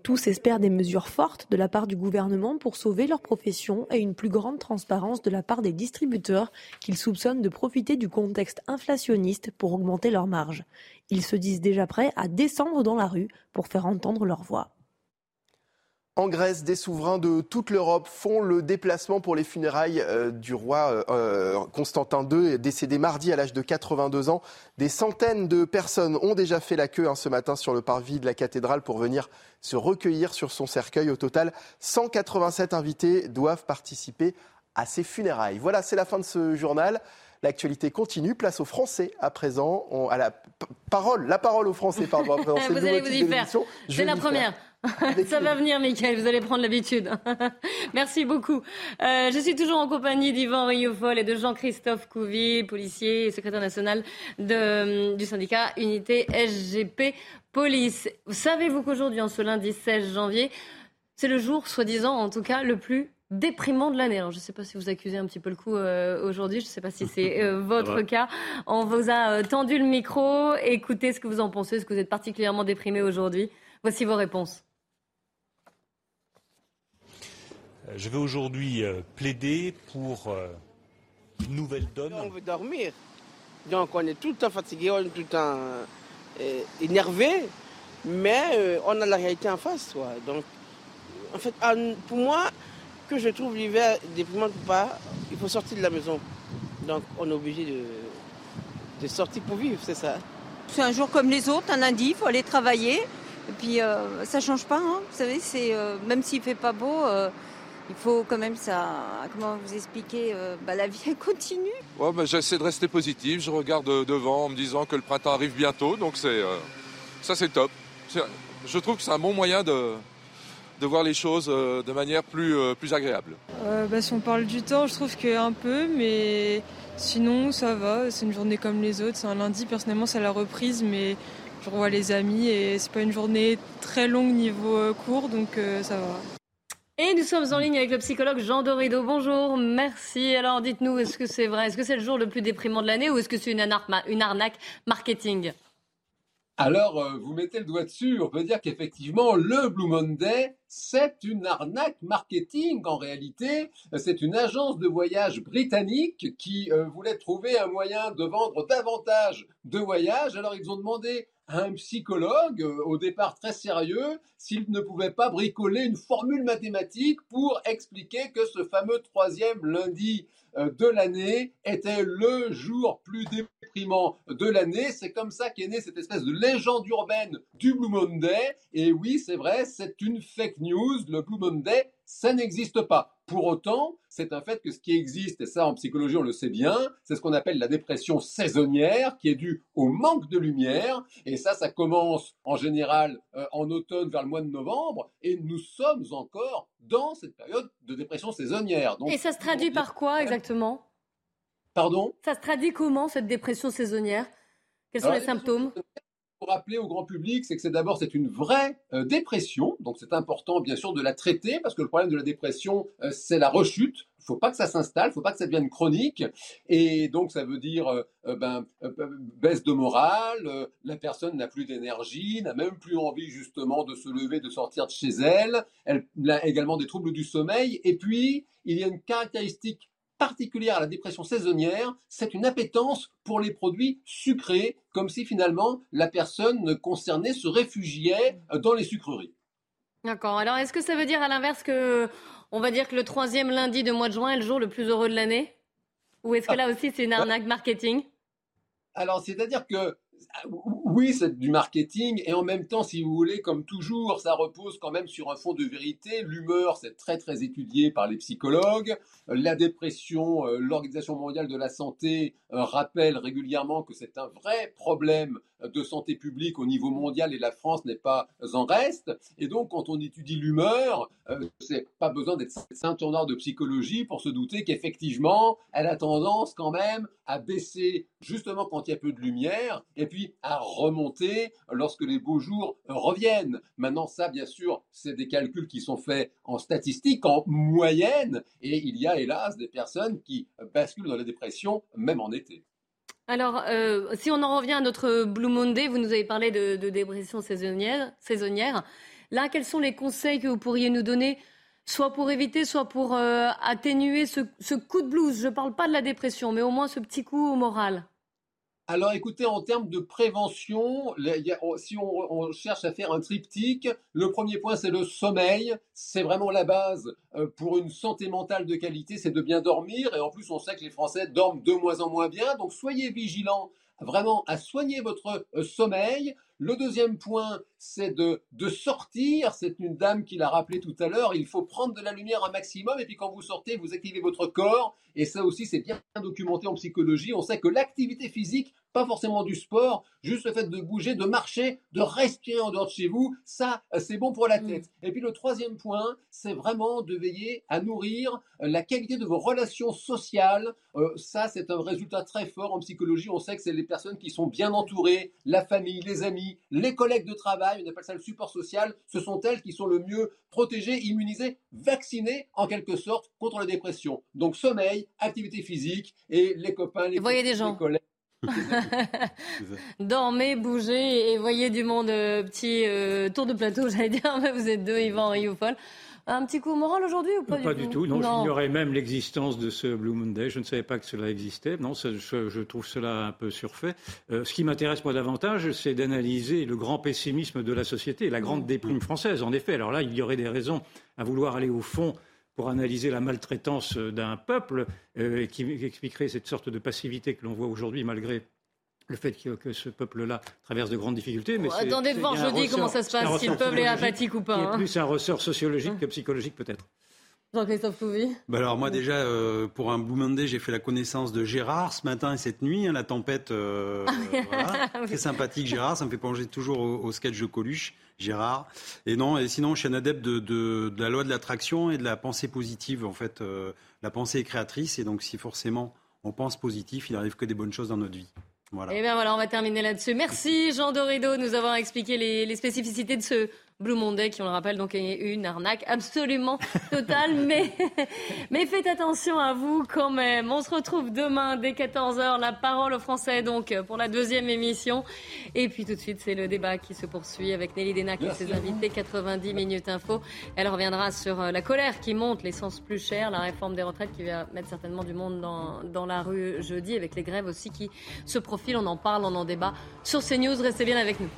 Tous espèrent des mesures fortes de la part du gouvernement pour sauver leur profession et une plus grande transparence de la part des distributeurs qu'ils soupçonnent de profiter du contexte inflationniste pour augmenter leurs marges. Ils se disent déjà prêts à descendre dans la rue pour faire entendre leur voix. En Grèce, des souverains de toute l'Europe font le déplacement pour les funérailles euh, du roi euh, Constantin II, décédé mardi à l'âge de 82 ans. Des centaines de personnes ont déjà fait la queue hein, ce matin sur le parvis de la cathédrale pour venir se recueillir sur son cercueil. Au total, 187 invités doivent participer à ces funérailles. Voilà, c'est la fin de ce journal. L'actualité continue. Place aux Français à présent. On, à la parole, la parole aux Français, pardon. À présent. vous allez vous y faire. C'est la première. Ça va venir, Mickaël, vous allez prendre l'habitude. Merci beaucoup. Euh, je suis toujours en compagnie d'Yvan Riofol et de Jean-Christophe Couvy, policier et secrétaire national de, du syndicat Unité SGP Police. Savez-vous qu'aujourd'hui, en ce lundi 16 janvier, c'est le jour, soi-disant, en tout cas, le plus déprimant de l'année. Alors, je ne sais pas si vous accusez un petit peu le coup euh, aujourd'hui. Je ne sais pas si c'est euh, votre cas. On vous a euh, tendu le micro. Écoutez ce que vous en pensez. Est-ce que vous êtes particulièrement déprimé aujourd'hui Voici vos réponses. Je vais aujourd'hui plaider pour une nouvelle donne. On veut dormir. Donc, on est tout le temps fatigué, on est tout le temps énervé. Mais on a la réalité en face. Donc, en fait, pour moi, que je trouve l'hiver déprimant ou pas, il faut sortir de la maison. Donc on est obligé de, de sortir pour vivre, c'est ça. C'est un jour comme les autres, un lundi, il faut aller travailler. Et puis euh, ça change pas, hein. vous savez, c'est euh, même s'il fait pas beau, euh, il faut quand même ça. Comment vous expliquer bah, La vie elle continue. Ouais, bah, j'essaie de rester positif. Je regarde devant en me disant que le printemps arrive bientôt, donc c'est ça c'est top. Je trouve que c'est un bon moyen de, de voir les choses de manière plus, plus agréable. bah, Si on parle du temps, je trouve qu'un peu, mais sinon ça va. C'est une journée comme les autres. C'est un lundi, personnellement, c'est la reprise, mais je revois les amis et c'est pas une journée très longue niveau cours, donc ça va. Et nous sommes en ligne avec le psychologue Jean Dorido. Bonjour, merci. Alors dites-nous, est-ce que c'est vrai? Est-ce que c'est le jour le plus déprimant de l'année ou est-ce que c'est une, une arnaque marketing? Alors, euh, vous mettez le doigt dessus, on peut dire qu'effectivement, le Blue Monday, c'est une arnaque marketing. En réalité, c'est une agence de voyage britannique qui euh, voulait trouver un moyen de vendre davantage de voyages. Alors, ils ont demandé à un psychologue, euh, au départ très sérieux, s'il ne pouvait pas bricoler une formule mathématique pour expliquer que ce fameux troisième lundi de l'année était le jour plus déprimant de l'année. C'est comme ça qu'est née cette espèce de légende urbaine du Blue Monday. Et oui, c'est vrai, c'est une fake news. Le Blue Monday, ça n'existe pas. Pour autant, c'est un fait que ce qui existe, et ça en psychologie on le sait bien, c'est ce qu'on appelle la dépression saisonnière, qui est due au manque de lumière. Et ça, ça commence en général euh, en automne vers le mois de novembre, et nous sommes encore dans cette période de dépression saisonnière. et ça se traduit par quoi exactement? Pardon? Ça se traduit comment cette dépression saisonnière? Quels sont les symptômes? Rappeler au grand public, c'est que c'est d'abord c'est une vraie euh, dépression, donc c'est important bien sûr de la traiter parce que le problème de la dépression euh, c'est la rechute. Il faut pas que ça s'installe, il faut pas que ça devienne chronique, et donc ça veut dire euh, ben, baisse de morale, la personne n'a plus d'énergie, n'a même plus envie justement de se lever, de sortir de chez elle. Elle a également des troubles du sommeil, et puis il y a une caractéristique particulière à la dépression saisonnière, c'est une appétence pour les produits sucrés, comme si finalement la personne concernée se réfugiait dans les sucreries. D'accord. Alors, est-ce que ça veut dire à l'inverse que, on va dire que le troisième lundi de mois de juin est le jour le plus heureux de l'année? Ou est-ce que là aussi c'est une arnaque marketing? Alors, c'est-à-dire que oui, c'est du marketing et en même temps, si vous voulez, comme toujours, ça repose quand même sur un fond de vérité. L'humeur, c'est très très étudié par les psychologues. La dépression, euh, l'Organisation mondiale de la santé euh, rappelle régulièrement que c'est un vrai problème de santé publique au niveau mondial et la France n'est pas en reste. Et donc, quand on étudie l'humeur, euh, c'est pas besoin d'être saint tourneur de psychologie pour se douter qu'effectivement, elle a tendance quand même à baisser justement quand il y a peu de lumière à remonter lorsque les beaux jours reviennent. Maintenant, ça, bien sûr, c'est des calculs qui sont faits en statistique, en moyenne, et il y a hélas des personnes qui basculent dans la dépression même en été. Alors, euh, si on en revient à notre Blue Monday, vous nous avez parlé de, dépression saisonnière, saisonnière. Là, quels sont les conseils que vous pourriez nous donner, soit pour éviter, soit pour euh, atténuer ce, coup de blues? Je ne parle pas de la dépression, mais au moins ce petit coup au moral. Alors écoutez, en termes de prévention, si on, cherche à faire un triptyque, le premier point c'est le sommeil. C'est vraiment la base euh, pour une santé mentale de qualité, c'est de bien dormir. Et en plus, on sait que les Français dorment de moins en moins bien. Donc soyez vigilants vraiment à soigner votre euh, sommeil. Le deuxième point, c'est de, de sortir. C'est une dame qui l'a rappelé tout à l'heure. Il faut prendre de la lumière un maximum. Et puis quand vous sortez, vous activez votre corps. Et ça aussi, c'est bien documenté en psychologie. On sait que l'activité physique, pas forcément du sport, juste le fait de bouger, de marcher, de respirer en dehors de chez vous, ça, c'est bon pour la mm. tête. Et puis le troisième point, c'est vraiment de veiller à nourrir la qualité de vos relations sociales. Euh, ça, c'est un résultat très fort en psychologie. On sait que c'est les personnes qui sont bien entourées, la famille, les amis, les collègues de travail, on appelle ça le support social. Ce sont elles qui sont le mieux protégées, immunisées, vaccinées en quelque sorte contre la dépression. Donc sommeil, activité physique et les copains, les, voyez des gens. collègues. Dormez, bougez et voyez du monde. Euh, petit euh, tour de plateau, j'allais dire, mais vous êtes deux, Yvan et Youfol. Un petit coup moral aujourd'hui ou pas, du, pas du tout Non, j'ignorais même l'existence de ce Blue Monday. Je ne savais pas que cela existait. Non, je, trouve cela un peu surfait. Euh, ce qui m'intéresse moi davantage, c'est d'analyser le grand pessimisme de la société, la grande déprime française. En effet, alors là, il y aurait des raisons à vouloir aller au fond pour analyser la maltraitance d'un peuple euh, et qui expliquerait cette sorte de passivité que l'on voit aujourd'hui malgré le fait que, ce peuple-là traverse de grandes difficultés. Mais attendez de voir jeudi comment ça se passe, si le peuple est apathique ou pas. C'est hein. plus un ressort sociologique que psychologique peut-être. Jean-Christophe Couvi bah Alors moi déjà, euh, pour un Blue Monday, j'ai fait la connaissance de Gérard ce matin et cette nuit, hein, la tempête, euh, voilà. très sympathique Gérard, ça me fait plonger toujours au, sketch de Coluche, Gérard. Et non, et sinon je suis un adepte de, de, de la loi de l'attraction et de la pensée positive. En fait, euh, la pensée est créatrice et donc si forcément on pense positif, il n'arrive que des bonnes choses dans notre vie. Et eh bien voilà, on va terminer là-dessus. Merci Jean Dorido de nous avoir expliqué les spécificités de ce Blue Monday, qui on le rappelle, donc est une arnaque absolument totale. mais, mais faites attention à vous quand même. On se retrouve demain dès 14h. La parole aux Français, donc, pour la deuxième émission. Et puis tout de suite, c'est le débat qui se poursuit avec Nelly Denac et ses invités. 90 minutes info. Elle reviendra sur euh, la colère qui monte, l'essence plus chère, la réforme des retraites qui va mettre certainement du monde dans, dans la rue jeudi, avec les grèves aussi qui se profilent. On en parle, on en débat sur CNews. Restez bien avec nous.